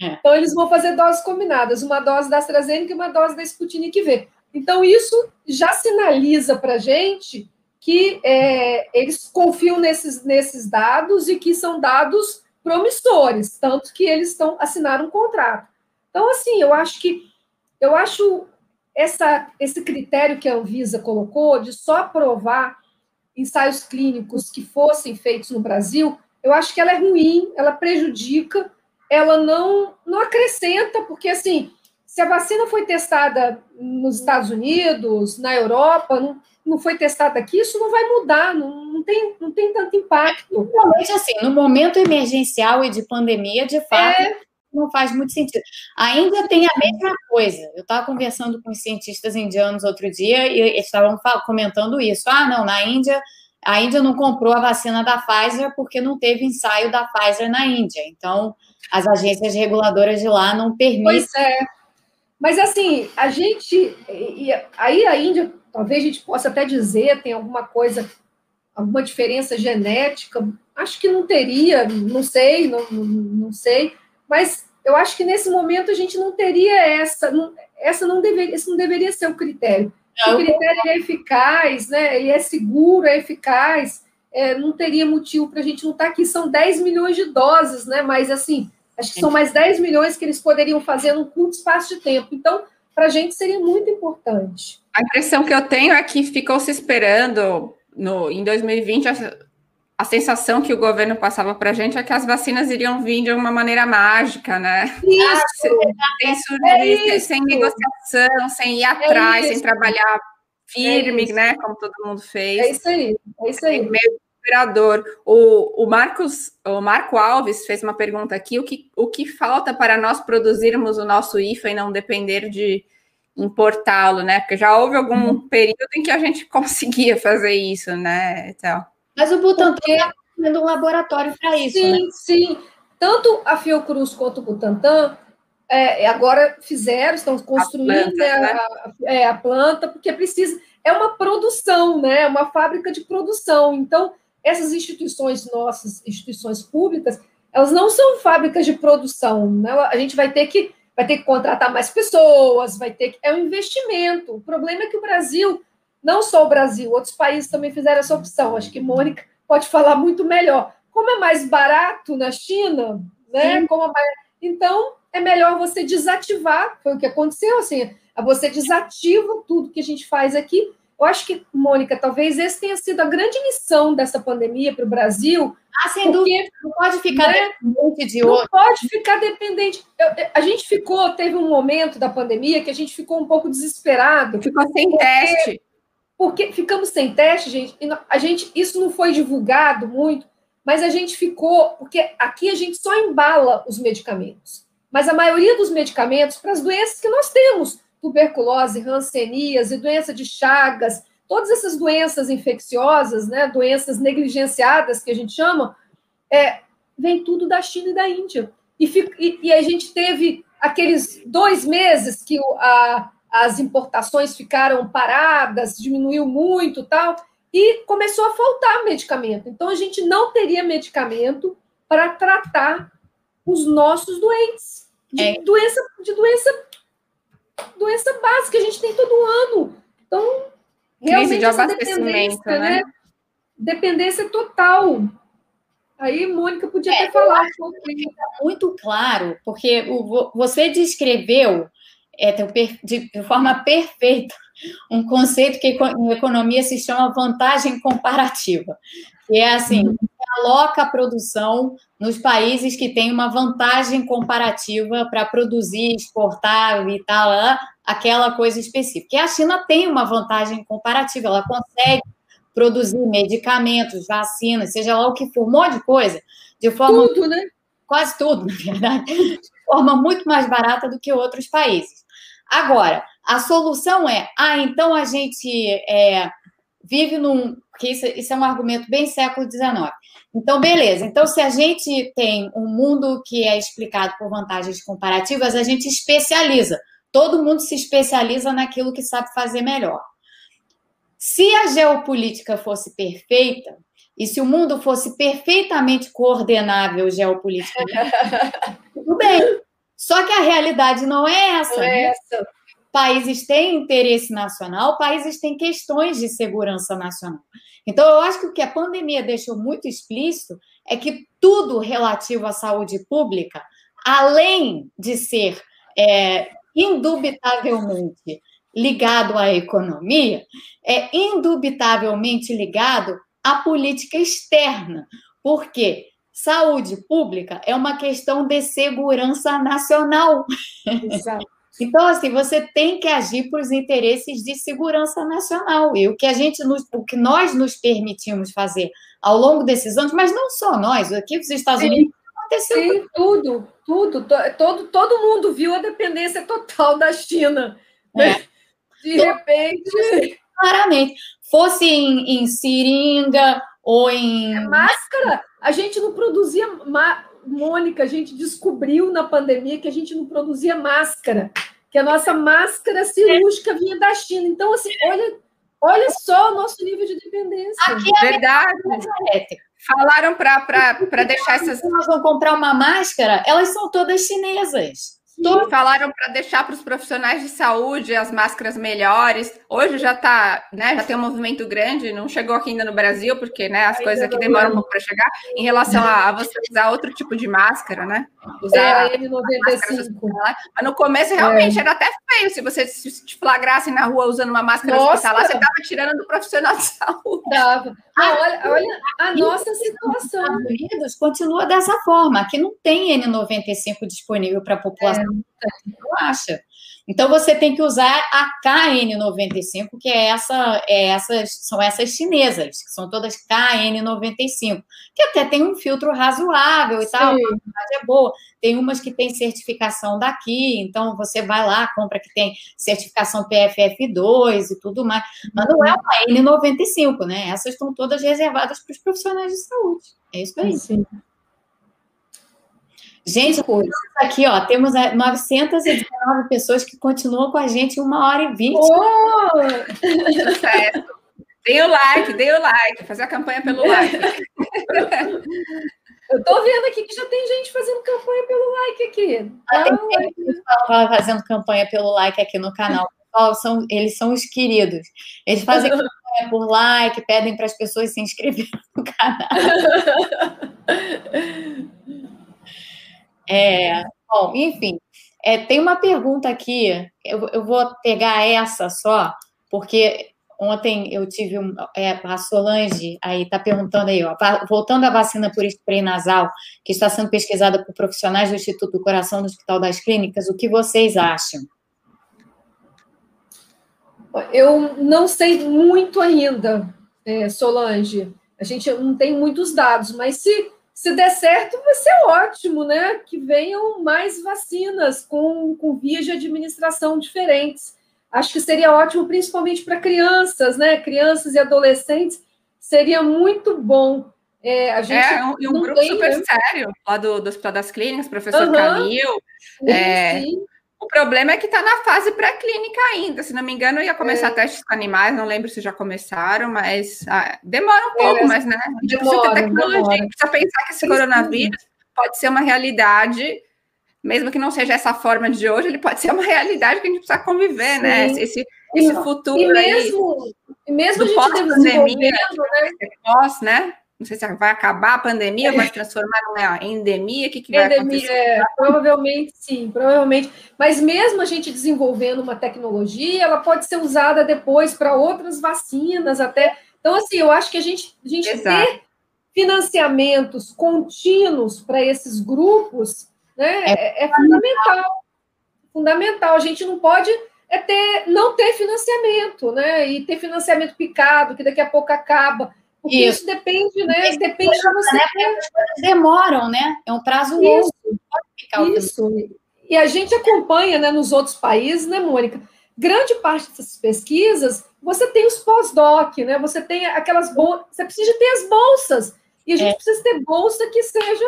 [SPEAKER 3] É. Então, eles vão fazer doses combinadas, uma dose da AstraZeneca e uma dose da Sputnik V. Então, isso já sinaliza para a gente que é, eles confiam nesses, nesses dados e que são dados promissores, tanto que eles estão assinaram um contrato. Então, assim, eu acho que eu acho essa, esse critério que a Anvisa colocou de só aprovar ensaios clínicos que fossem feitos no Brasil, eu acho que ela é ruim, ela prejudica, ela não, não acrescenta, porque assim, se a vacina foi testada nos Estados Unidos, na Europa, não, não foi testada aqui, isso não vai mudar, não, não, tem, não tem tanto impacto.
[SPEAKER 1] Realmente, assim, no momento emergencial e de pandemia, de fato, é não faz muito sentido. A Índia tem a mesma coisa. Eu estava conversando com os cientistas indianos outro dia e eles estavam comentando isso. Ah, não, na Índia, a Índia não comprou a vacina da Pfizer porque não teve ensaio da Pfizer na Índia. Então, as agências reguladoras de lá não permitem. Pois
[SPEAKER 3] é. Mas, assim, a gente. E aí a Índia, talvez a gente possa até dizer, tem alguma coisa, alguma diferença genética. Acho que não teria, não sei, não, não, sei mas eu acho que nesse momento a gente não teria essa, não, essa não deveria, esse não deveria ser o critério. Não. O critério é eficaz, né? Ele é seguro, é eficaz. É, não teria motivo para a gente não estar tá aqui. São 10 milhões de doses, né? Mas assim, acho que são mais 10 milhões que eles poderiam fazer num curto espaço de tempo. Então, para a gente seria muito importante.
[SPEAKER 2] A impressão que eu tenho é que ficou se esperando no, em 2020 a sensação que o governo passava para a gente é que as vacinas iriam vir de uma maneira mágica, né? Isso, sem, surgir, é sem negociação, sem ir é atrás, é sem trabalhar firme, é né? Como todo mundo fez.
[SPEAKER 3] É isso aí, é isso aí.
[SPEAKER 2] Meio desesperador. O, o, Marcos, o Marco Alves fez uma pergunta aqui: o que, o que falta para nós produzirmos o nosso IFA e não depender de importá-lo, né? Porque já houve algum uhum. período em que a gente conseguia fazer isso, né? Então.
[SPEAKER 1] Mas o Butantan está fazendo um laboratório para isso,
[SPEAKER 3] sim,
[SPEAKER 1] né?
[SPEAKER 3] Sim, Tanto a Fiocruz quanto o Butantan é, agora fizeram, estão construindo a planta, né, né? a, é, a planta, porque precisa. É uma produção, né? É uma fábrica de produção. Então, essas instituições nossas, instituições públicas, elas não são fábricas de produção. Né? A gente vai ter que vai ter que contratar mais pessoas, vai ter que é um investimento. O problema é que o Brasil não só o Brasil, outros países também fizeram essa opção. Acho que Mônica pode falar muito melhor. Como é mais barato na China, né? Como é mais... Então, é melhor você desativar. Foi o que aconteceu, assim. Você desativa tudo que a gente faz aqui. Eu acho que, Mônica, talvez esse tenha sido a grande lição dessa pandemia para o Brasil.
[SPEAKER 1] Ah, sem porque, dúvida. Não pode ficar né? dependente de outro.
[SPEAKER 3] Não pode ficar dependente. Eu, a gente ficou, teve um momento da pandemia que a gente ficou um pouco desesperado.
[SPEAKER 2] Ficou sem porque, teste
[SPEAKER 3] porque ficamos sem teste, gente, e a gente, isso não foi divulgado muito, mas a gente ficou, porque aqui a gente só embala os medicamentos. Mas a maioria dos medicamentos para as doenças que nós temos, tuberculose, hanseníase, doença de Chagas, todas essas doenças infecciosas, né, doenças negligenciadas que a gente chama, é, vem tudo da China e da Índia. E, e, e a gente teve aqueles dois meses que a, as importações ficaram paradas, diminuiu muito tal, e começou a faltar medicamento. Então, a gente não teria medicamento para tratar os nossos doentes. De é. doença, de doença, doença básica, a gente tem todo ano. Então, realmente
[SPEAKER 2] de essa dependência, né? né?
[SPEAKER 3] Dependência total. Aí, Mônica podia é, até falar.
[SPEAKER 1] Muito claro, porque o, você descreveu é, de forma perfeita um conceito que em economia se chama vantagem comparativa, que é assim, uhum. aloca a produção nos países que têm uma vantagem comparativa para produzir, exportar e tal, aquela coisa específica. E a China tem uma vantagem comparativa, ela consegue produzir medicamentos, vacinas, seja lá o que for, um monte de coisa, de forma.
[SPEAKER 3] Tudo, né?
[SPEAKER 1] Quase tudo, na verdade, de forma muito mais barata do que outros países. Agora, a solução é: ah, então a gente é, vive num. Porque isso, isso é um argumento bem século XIX. Então, beleza. Então, se a gente tem um mundo que é explicado por vantagens comparativas, a gente especializa. Todo mundo se especializa naquilo que sabe fazer melhor. Se a geopolítica fosse perfeita, e se o mundo fosse perfeitamente coordenável geopoliticamente, tudo bem. Só que a realidade não é essa. Não é essa. Países têm interesse nacional, países têm questões de segurança nacional. Então, eu acho que o que a pandemia deixou muito explícito é que tudo relativo à saúde pública, além de ser é, indubitavelmente ligado à economia, é indubitavelmente ligado à política externa, porque saúde pública é uma questão de segurança nacional. Exato. Então, assim, você tem que agir por os interesses de segurança nacional. E o que a gente nos, o que nós nos permitimos fazer ao longo desses anos, mas não só nós, aqui nos Estados
[SPEAKER 3] sim,
[SPEAKER 1] Unidos
[SPEAKER 3] aconteceu. Sim, tudo, tudo, todo, todo mundo viu a dependência total da China. Né? É. De repente.
[SPEAKER 1] Claramente. Fosse em, em seringa ou em.
[SPEAKER 3] É máscara, a gente não produzia. Mônica, a gente descobriu na pandemia que a gente não produzia máscara, que a nossa máscara cirúrgica vinha da China. Então, assim, olha, olha só o nosso nível de dependência.
[SPEAKER 2] Aqui é Verdade. Falaram para deixar essas.
[SPEAKER 1] Nós vamos comprar uma máscara, elas são todas chinesas.
[SPEAKER 2] Sim, falaram para deixar para os profissionais de saúde as máscaras melhores. Hoje já tá, né? Já tem um movimento grande, não chegou aqui ainda no Brasil, porque né, as coisas aqui demoram um pouco para chegar, em relação a, a, você usar outro tipo de máscara, né? Usar
[SPEAKER 3] é, N95.
[SPEAKER 2] Mas no começo realmente é. era até feio. Se você te flagrasse na rua usando uma máscara Nossa. hospitalar, você estava tirando do profissional de saúde.
[SPEAKER 3] Tava. Ah, olha, olha a nossa situação.
[SPEAKER 1] Unidos continua dessa forma. Aqui não tem N95 disponível para a população. É. Não acha. Então você tem que usar a KN95, que é essa, é essas, são essas chinesas, que são todas KN95, que até tem um filtro razoável e Sim. tal, a qualidade é boa. Tem umas que tem certificação daqui, então você vai lá, compra que tem certificação PFF2 e tudo mais. Mas não é uma N95, né? Essas estão todas reservadas para os profissionais de saúde. É isso aí. Sim. Gente, aqui, ó, temos 919 é, pessoas que continuam com a gente uma hora e vinte.
[SPEAKER 2] Oh! certo. Dê o like, dê o like, fazer a campanha pelo like.
[SPEAKER 3] Eu tô vendo aqui que já tem gente fazendo campanha pelo like aqui. Ah, tem gente
[SPEAKER 1] que fazendo campanha pelo like aqui no canal. São, eles são os queridos. Eles fazem campanha por like, pedem para as pessoas se inscreverem no canal. É, bom, enfim, é, tem uma pergunta aqui, eu, eu, vou pegar essa só, porque ontem eu tive um, é, a Solange aí está perguntando aí, ó, voltando à vacina por spray nasal, que está sendo pesquisada por profissionais do Instituto do Coração do Hospital das Clínicas, o que vocês acham?
[SPEAKER 3] Eu não sei muito ainda, é, Solange. A gente não tem muitos dados, mas se se der certo, vai ser ótimo, né? Que venham mais vacinas com, com vias de administração diferentes. Acho que seria ótimo, principalmente para crianças, né? Crianças e adolescentes, seria muito bom.
[SPEAKER 2] É, a gente é, um, um grupo tem, super né? sério, lá do, do Hospital das Clínicas, professor uhum. Camil. Sim, é, sim. O problema é que está na fase pré-clínica ainda. Se não me engano, ia começar é. testes com animais, não lembro se já começaram, mas ah, demora um pouco, é, mas né? A gente demora, precisa ter tecnologia, demora. precisa pensar que esse coronavírus pode ser uma realidade, mesmo que não seja essa forma de hoje, ele pode ser uma realidade que a gente precisa conviver, né? Sim. né? Esse, esse futuro
[SPEAKER 3] e mesmo,
[SPEAKER 2] aí,
[SPEAKER 3] mesmo do pós-pandemia,
[SPEAKER 2] né? pós, né? Não sei se vai acabar a pandemia, vai se transformar numa endemia, o que, que vai endemia, acontecer? É,
[SPEAKER 3] provavelmente sim, provavelmente. Mas mesmo a gente desenvolvendo uma tecnologia, ela pode ser usada depois para outras vacinas até. Então, assim, eu acho que a gente, a gente ter financiamentos contínuos para esses grupos né, é, é, é fundamental. Fundamental. A gente não pode é ter, não ter financiamento, né? E ter financiamento picado, que daqui a pouco acaba. Porque isso, isso depende, né? Isso depende de você. Né?
[SPEAKER 1] As coisas demoram, né? É um prazo longo.
[SPEAKER 3] Isso. isso. E a gente acompanha né, nos outros países, né, Mônica? Grande parte dessas pesquisas, você tem os pós-doc, né? Você tem aquelas bolsas, você precisa ter as bolsas. E a gente é. precisa ter bolsa que seja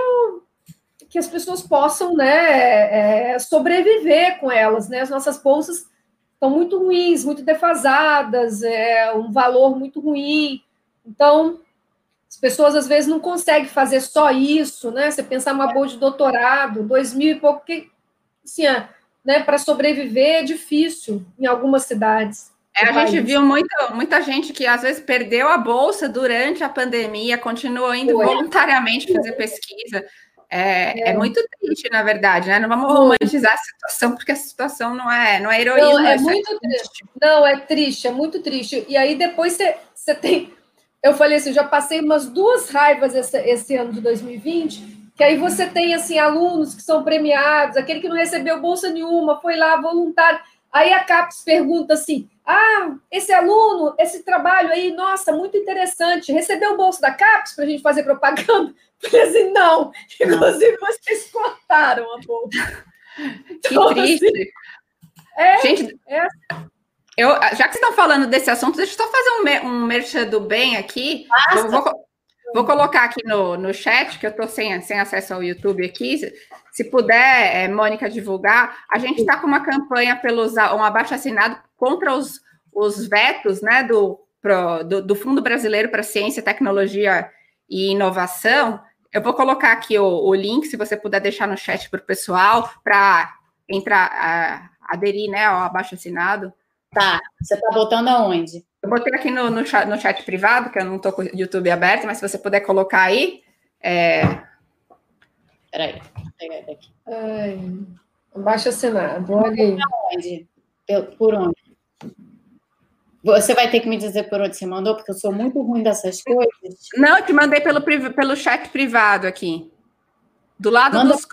[SPEAKER 3] que as pessoas possam né, é, sobreviver com elas. Né? As nossas bolsas estão muito ruins, muito defasadas, é um valor muito ruim. Então, as pessoas às vezes não conseguem fazer só isso, né? Você pensar uma bolsa de doutorado, dois mil e pouco, que, assim, é, né, para sobreviver é difícil em algumas cidades.
[SPEAKER 2] É, a país. gente viu muita, muita gente que às vezes perdeu a bolsa durante a pandemia, continuou indo voluntariamente fazer pesquisa. É, é, é, muito triste, na verdade, né? Não vamos romantizar a situação, porque a situação não é, não é heroísmo.
[SPEAKER 3] Não, é, é muito triste. Não, é triste, é muito triste. E aí depois você tem. Eu falei assim, já passei umas duas raivas esse, esse ano de 2020, que aí você tem assim alunos que são premiados, aquele que não recebeu bolsa nenhuma, foi lá voluntário. Aí a CAPES pergunta assim: ah, esse aluno, esse trabalho aí, nossa, muito interessante. Recebeu o bolso da CAPES para a gente fazer propaganda? Falei assim, não. Inclusive, vocês cortaram a bolsa.
[SPEAKER 2] Que então, triste. Assim, é, gente, é... Eu, já que vocês estão falando desse assunto, deixa eu só fazer um, um merchan do bem aqui. Vou, vou, vou, colocar aqui no, no chat, que eu estou sem, sem acesso ao YouTube aqui. Se, se puder, é, Mônica, divulgar, a gente está com uma campanha pelos um abaixo assinado contra os, os vetos né, do, pro, do, do Fundo Brasileiro para Ciência, Tecnologia e Inovação. Eu vou colocar aqui o, o link, se você puder deixar no chat para o pessoal, para entrar, a, aderir né, ao abaixo assinado.
[SPEAKER 1] Tá, você está botando aonde?
[SPEAKER 2] Eu botei aqui no, no, chat, no chat privado, que eu não estou com o YouTube aberto, mas se você puder colocar aí. É...
[SPEAKER 1] Peraí, vou pegar
[SPEAKER 3] daqui. Ai, abaixo assinado, olha aí.
[SPEAKER 1] Onde? Por onde? Você vai ter que me dizer por onde você mandou, porque eu sou muito ruim dessas coisas.
[SPEAKER 2] Não, eu te mandei pelo, pelo chat privado aqui. Do lado
[SPEAKER 1] manda,
[SPEAKER 2] dos.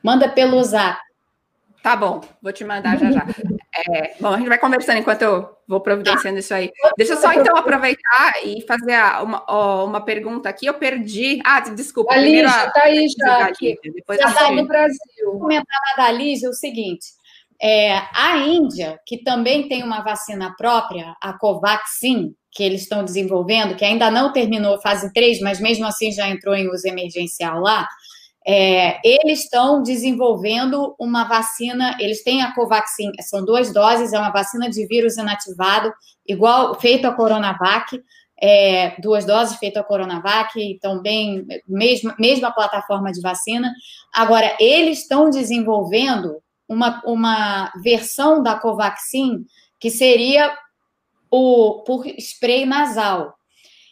[SPEAKER 1] Manda pelo zap.
[SPEAKER 2] Tá bom, vou te mandar já já. É, bom, a gente vai conversando enquanto eu vou providenciando isso aí. Deixa eu só então aproveitar e fazer uma, uma pergunta aqui. Eu perdi. Ah, desculpa.
[SPEAKER 3] A Lígia, está aí já. Aqui. Depois já está no Brasil.
[SPEAKER 1] Vou comentar da Lígia é o seguinte: é, a Índia, que também tem uma vacina própria, a Covaxin, que eles estão desenvolvendo, que ainda não terminou fase 3, mas mesmo assim já entrou em uso emergencial lá, é, eles estão desenvolvendo uma vacina, eles têm a Covaxin, são duas doses, é uma vacina de vírus inativado, igual feito a Coronavac, é, duas doses feito a Coronavac, então bem, mesma, mesma plataforma de vacina. Agora, eles estão desenvolvendo uma, uma versão da Covaxin que seria o por spray nasal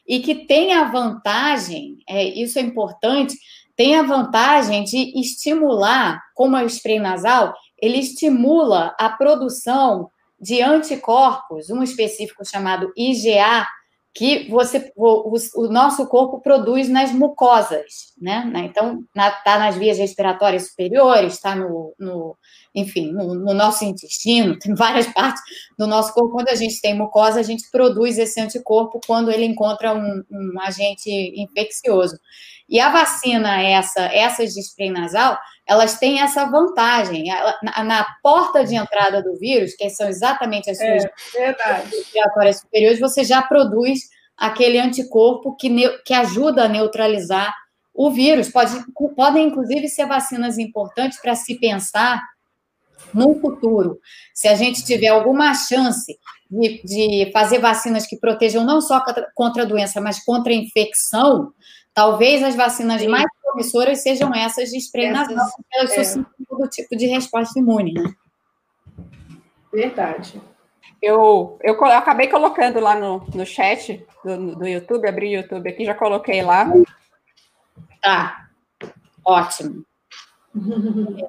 [SPEAKER 1] e que tem a vantagem, é, isso é importante, tem a vantagem de estimular, como é o spray nasal, ele estimula a produção de anticorpos, um específico chamado IgA, que você, o, o, nosso corpo produz nas mucosas, né? Então, está nas vias respiratórias superiores, está no, no, enfim, no, no, nosso intestino, tem várias partes do nosso corpo. Quando a gente tem mucosa, a gente produz esse anticorpo quando ele encontra um, um agente infeccioso. E a vacina, essa, essas de spray nasal, elas têm essa vantagem. Na, na, porta de entrada do vírus, que são exatamente as suas
[SPEAKER 3] é,
[SPEAKER 1] respiratórias superiores, você já produz aquele anticorpo que, que ajuda a neutralizar o vírus. Pode, podem, inclusive, ser vacinas importantes para se pensar no futuro. Se a gente tiver alguma chance de, de fazer vacinas que protejam não só contra a doença, mas contra a infecção, Talvez as vacinas Sim. mais promissoras sejam essas de spray essas, nasal, porque elas é. suscitam todo tipo de resposta imune, né?
[SPEAKER 3] Verdade.
[SPEAKER 2] Eu, eu, eu, acabei colocando lá no, no chat do, do YouTube, abri o YouTube aqui, já coloquei lá.
[SPEAKER 1] Tá, ótimo.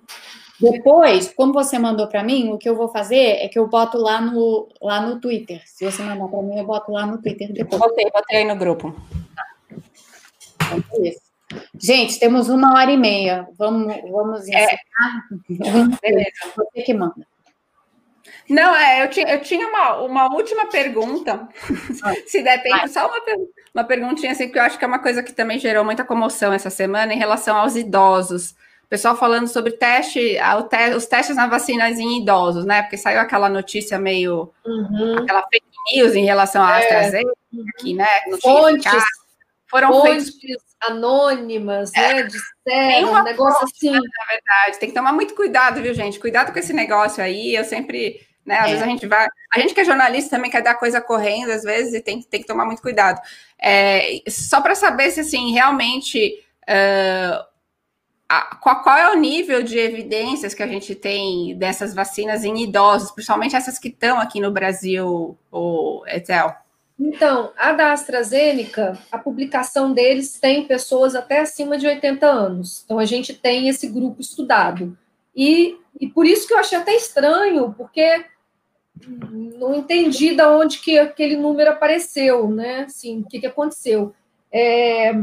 [SPEAKER 1] Depois, como você mandou para mim, o que eu vou fazer é que eu boto lá no, lá no Twitter. Se você mandar para mim, eu boto lá no Twitter depois.
[SPEAKER 2] Botei, botei aí no grupo. Tá.
[SPEAKER 1] Então, é isso. Gente, temos uma hora e meia. Vamos, vamos
[SPEAKER 2] é. encerrar? É. Beleza.
[SPEAKER 1] Você que manda.
[SPEAKER 2] Não, é, eu tinha, eu tinha uma, uma última pergunta, se der tempo, só uma, uma perguntinha assim, que eu acho que é uma coisa que também gerou muita comoção essa semana em relação aos idosos. O pessoal falando sobre teste, te, os testes na vacinas em idosos, né? Porque saiu aquela notícia meio, uhum. aquela fake news em relação à é. AstraZeneca, aqui, né?
[SPEAKER 3] Fontes, foram fontes feitos... anônimas, é. né? Disseram, um negócio fonte, assim. Né,
[SPEAKER 2] na verdade, tem que tomar muito cuidado, viu, gente? Cuidado com esse negócio aí, eu sempre né? Às é. vezes a gente vai. A gente que é jornalista também quer dar coisa correndo, às vezes, e tem, tem que tomar muito cuidado. É, só para saber se assim, realmente. Uh, a, qual, qual, é o nível de evidências que a gente tem dessas vacinas em idosos, principalmente essas que estão aqui no Brasil, o Etel?
[SPEAKER 3] Então, a da AstraZeneca, a publicação deles tem pessoas até acima de 80 anos. Então, a gente tem esse grupo estudado. E, e por isso que eu achei até estranho, porque não entendi de onde que aquele número apareceu, né? Assim, o que, que aconteceu. É,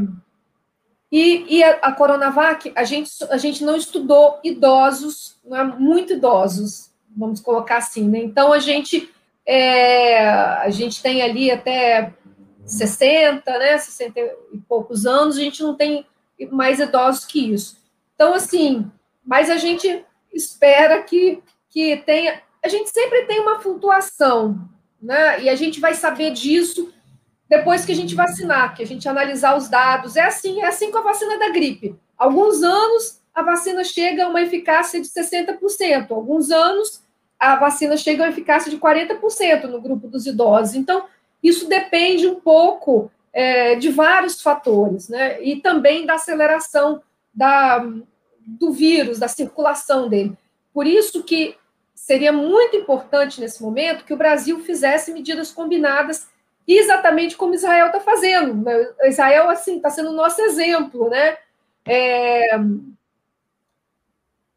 [SPEAKER 3] e, e a, a, Coronavac, a gente, a gente não estudou idosos, não é, muito idosos, vamos colocar assim, né? Então, a gente, é, a gente tem ali até 60, né? 60 e poucos anos, a gente não tem mais idosos que isso. Então, assim, mas a gente espera que, que tenha. A gente sempre tem uma flutuação, né? E a gente vai saber disso depois que a gente vacinar, que a gente analisar os dados. É assim, é assim com a vacina da gripe. Alguns anos a vacina chega a uma eficácia de 60%, alguns anos a vacina chega a eficácia de 40% no grupo dos idosos. Então, isso depende um pouco é, de vários fatores, né? E também da aceleração da, do vírus, da circulação dele. Por isso que seria muito importante nesse momento que o Brasil fizesse medidas combinadas exatamente como Israel está fazendo. Israel assim está sendo o nosso exemplo, né? É...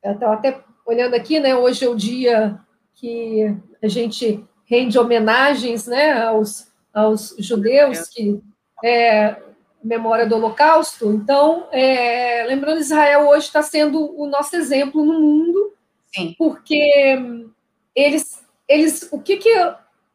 [SPEAKER 3] Eu estava até olhando aqui, né? Hoje é o dia que a gente rende homenagens, né, aos, aos judeus que é, memória do Holocausto. Então, é, lembrando, Israel hoje está sendo o nosso exemplo no mundo, Sim. porque eles, eles, o que que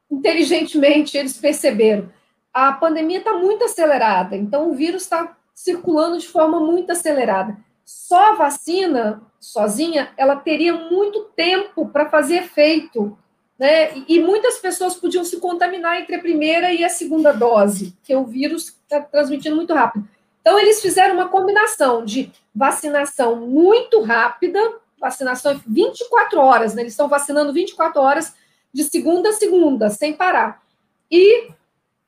[SPEAKER 3] inteligentemente eles perceberam? A pandemia está muito acelerada, então o vírus está circulando de forma muito acelerada. Só a vacina sozinha, ela teria muito tempo para fazer efeito né? E muitas pessoas podiam se contaminar entre a primeira e a segunda dose, que o vírus está transmitindo muito rápido. Então, eles fizeram uma combinação de vacinação muito rápida, vacinação 24 horas, né? Eles estão vacinando 24 horas de segunda a segunda, sem parar. E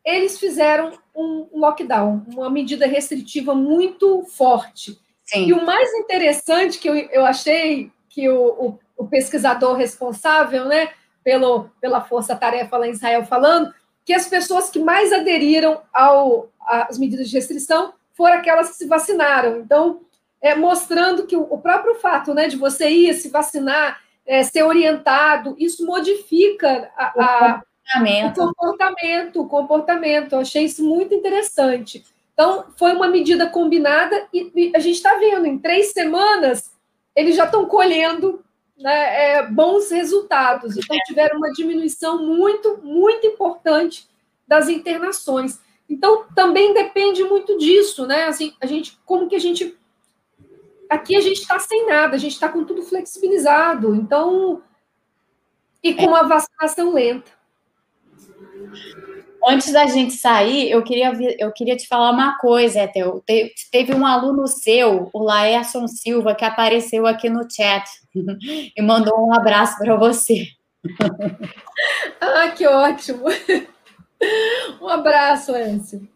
[SPEAKER 3] eles fizeram um lockdown, uma medida restritiva muito forte. Sim. E o mais interessante que eu, eu achei que o, o, o pesquisador responsável, né? pelo, pela força-tarefa lá em Israel falando, que as pessoas que mais aderiram ao, às medidas de restrição foram aquelas que se vacinaram. Então, é, mostrando que o, o próprio fato né, de você ir se vacinar, é, ser orientado, isso modifica a, a, o comportamento. O comportamento, Eu achei isso muito interessante. Então, foi uma medida combinada e, e a gente está vendo, em três semanas, eles já estão colhendo né, é, bons resultados. Então, tiveram uma diminuição muito, muito importante das internações. Então, também depende muito disso, né? Assim, a gente, como que a gente. Aqui a gente está sem nada, a gente está com tudo flexibilizado, então. E com uma vacinação lenta.
[SPEAKER 1] Antes da gente sair, eu queria, eu queria te falar uma coisa, Etel. teve um aluno seu, o Laerson Silva, que apareceu aqui no chat e mandou um abraço para você.
[SPEAKER 3] ah, que ótimo! Um abraço, Écio.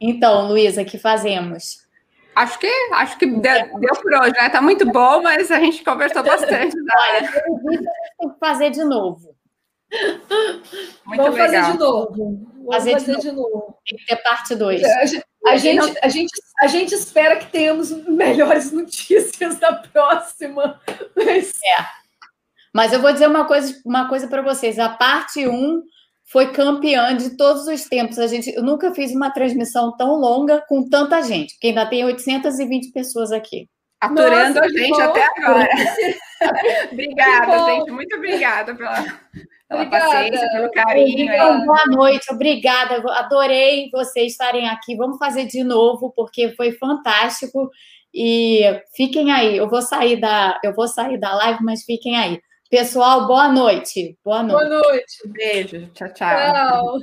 [SPEAKER 1] Então, Luísa, o que fazemos?
[SPEAKER 2] Acho que acho que deu, deu por hoje, né? Tá muito bom, mas a gente conversou bastante.
[SPEAKER 1] Olha, tem que fazer de novo.
[SPEAKER 3] Muito Vamos legal. fazer de novo. Vamos fazer, fazer de, novo. de, novo.
[SPEAKER 1] Tem que ter parte 2.
[SPEAKER 3] A, gente, a, gente, a, gente, a gente espera que tenhamos melhores notícias na próxima.
[SPEAKER 1] Mas... É. Mas eu vou dizer uma coisa, uma coisa para vocês. A parte 1 um foi campeã de todos os tempos. A gente, eu nunca fiz uma transmissão tão longa com tanta gente, porque ainda tem 820 pessoas aqui.
[SPEAKER 2] Aturando Nossa, a gente bom. até agora. obrigada, gente. Muito obrigada pela, pela paciência, pelo carinho. Então,
[SPEAKER 1] boa noite, obrigada. Adorei vocês estarem aqui. Vamos fazer de novo, porque foi fantástico. E fiquem aí. Eu vou sair da, eu vou sair da live, mas fiquem aí. Pessoal, boa noite. Boa noite.
[SPEAKER 3] Boa noite.
[SPEAKER 2] Beijo. Tchau, tchau. Tchau.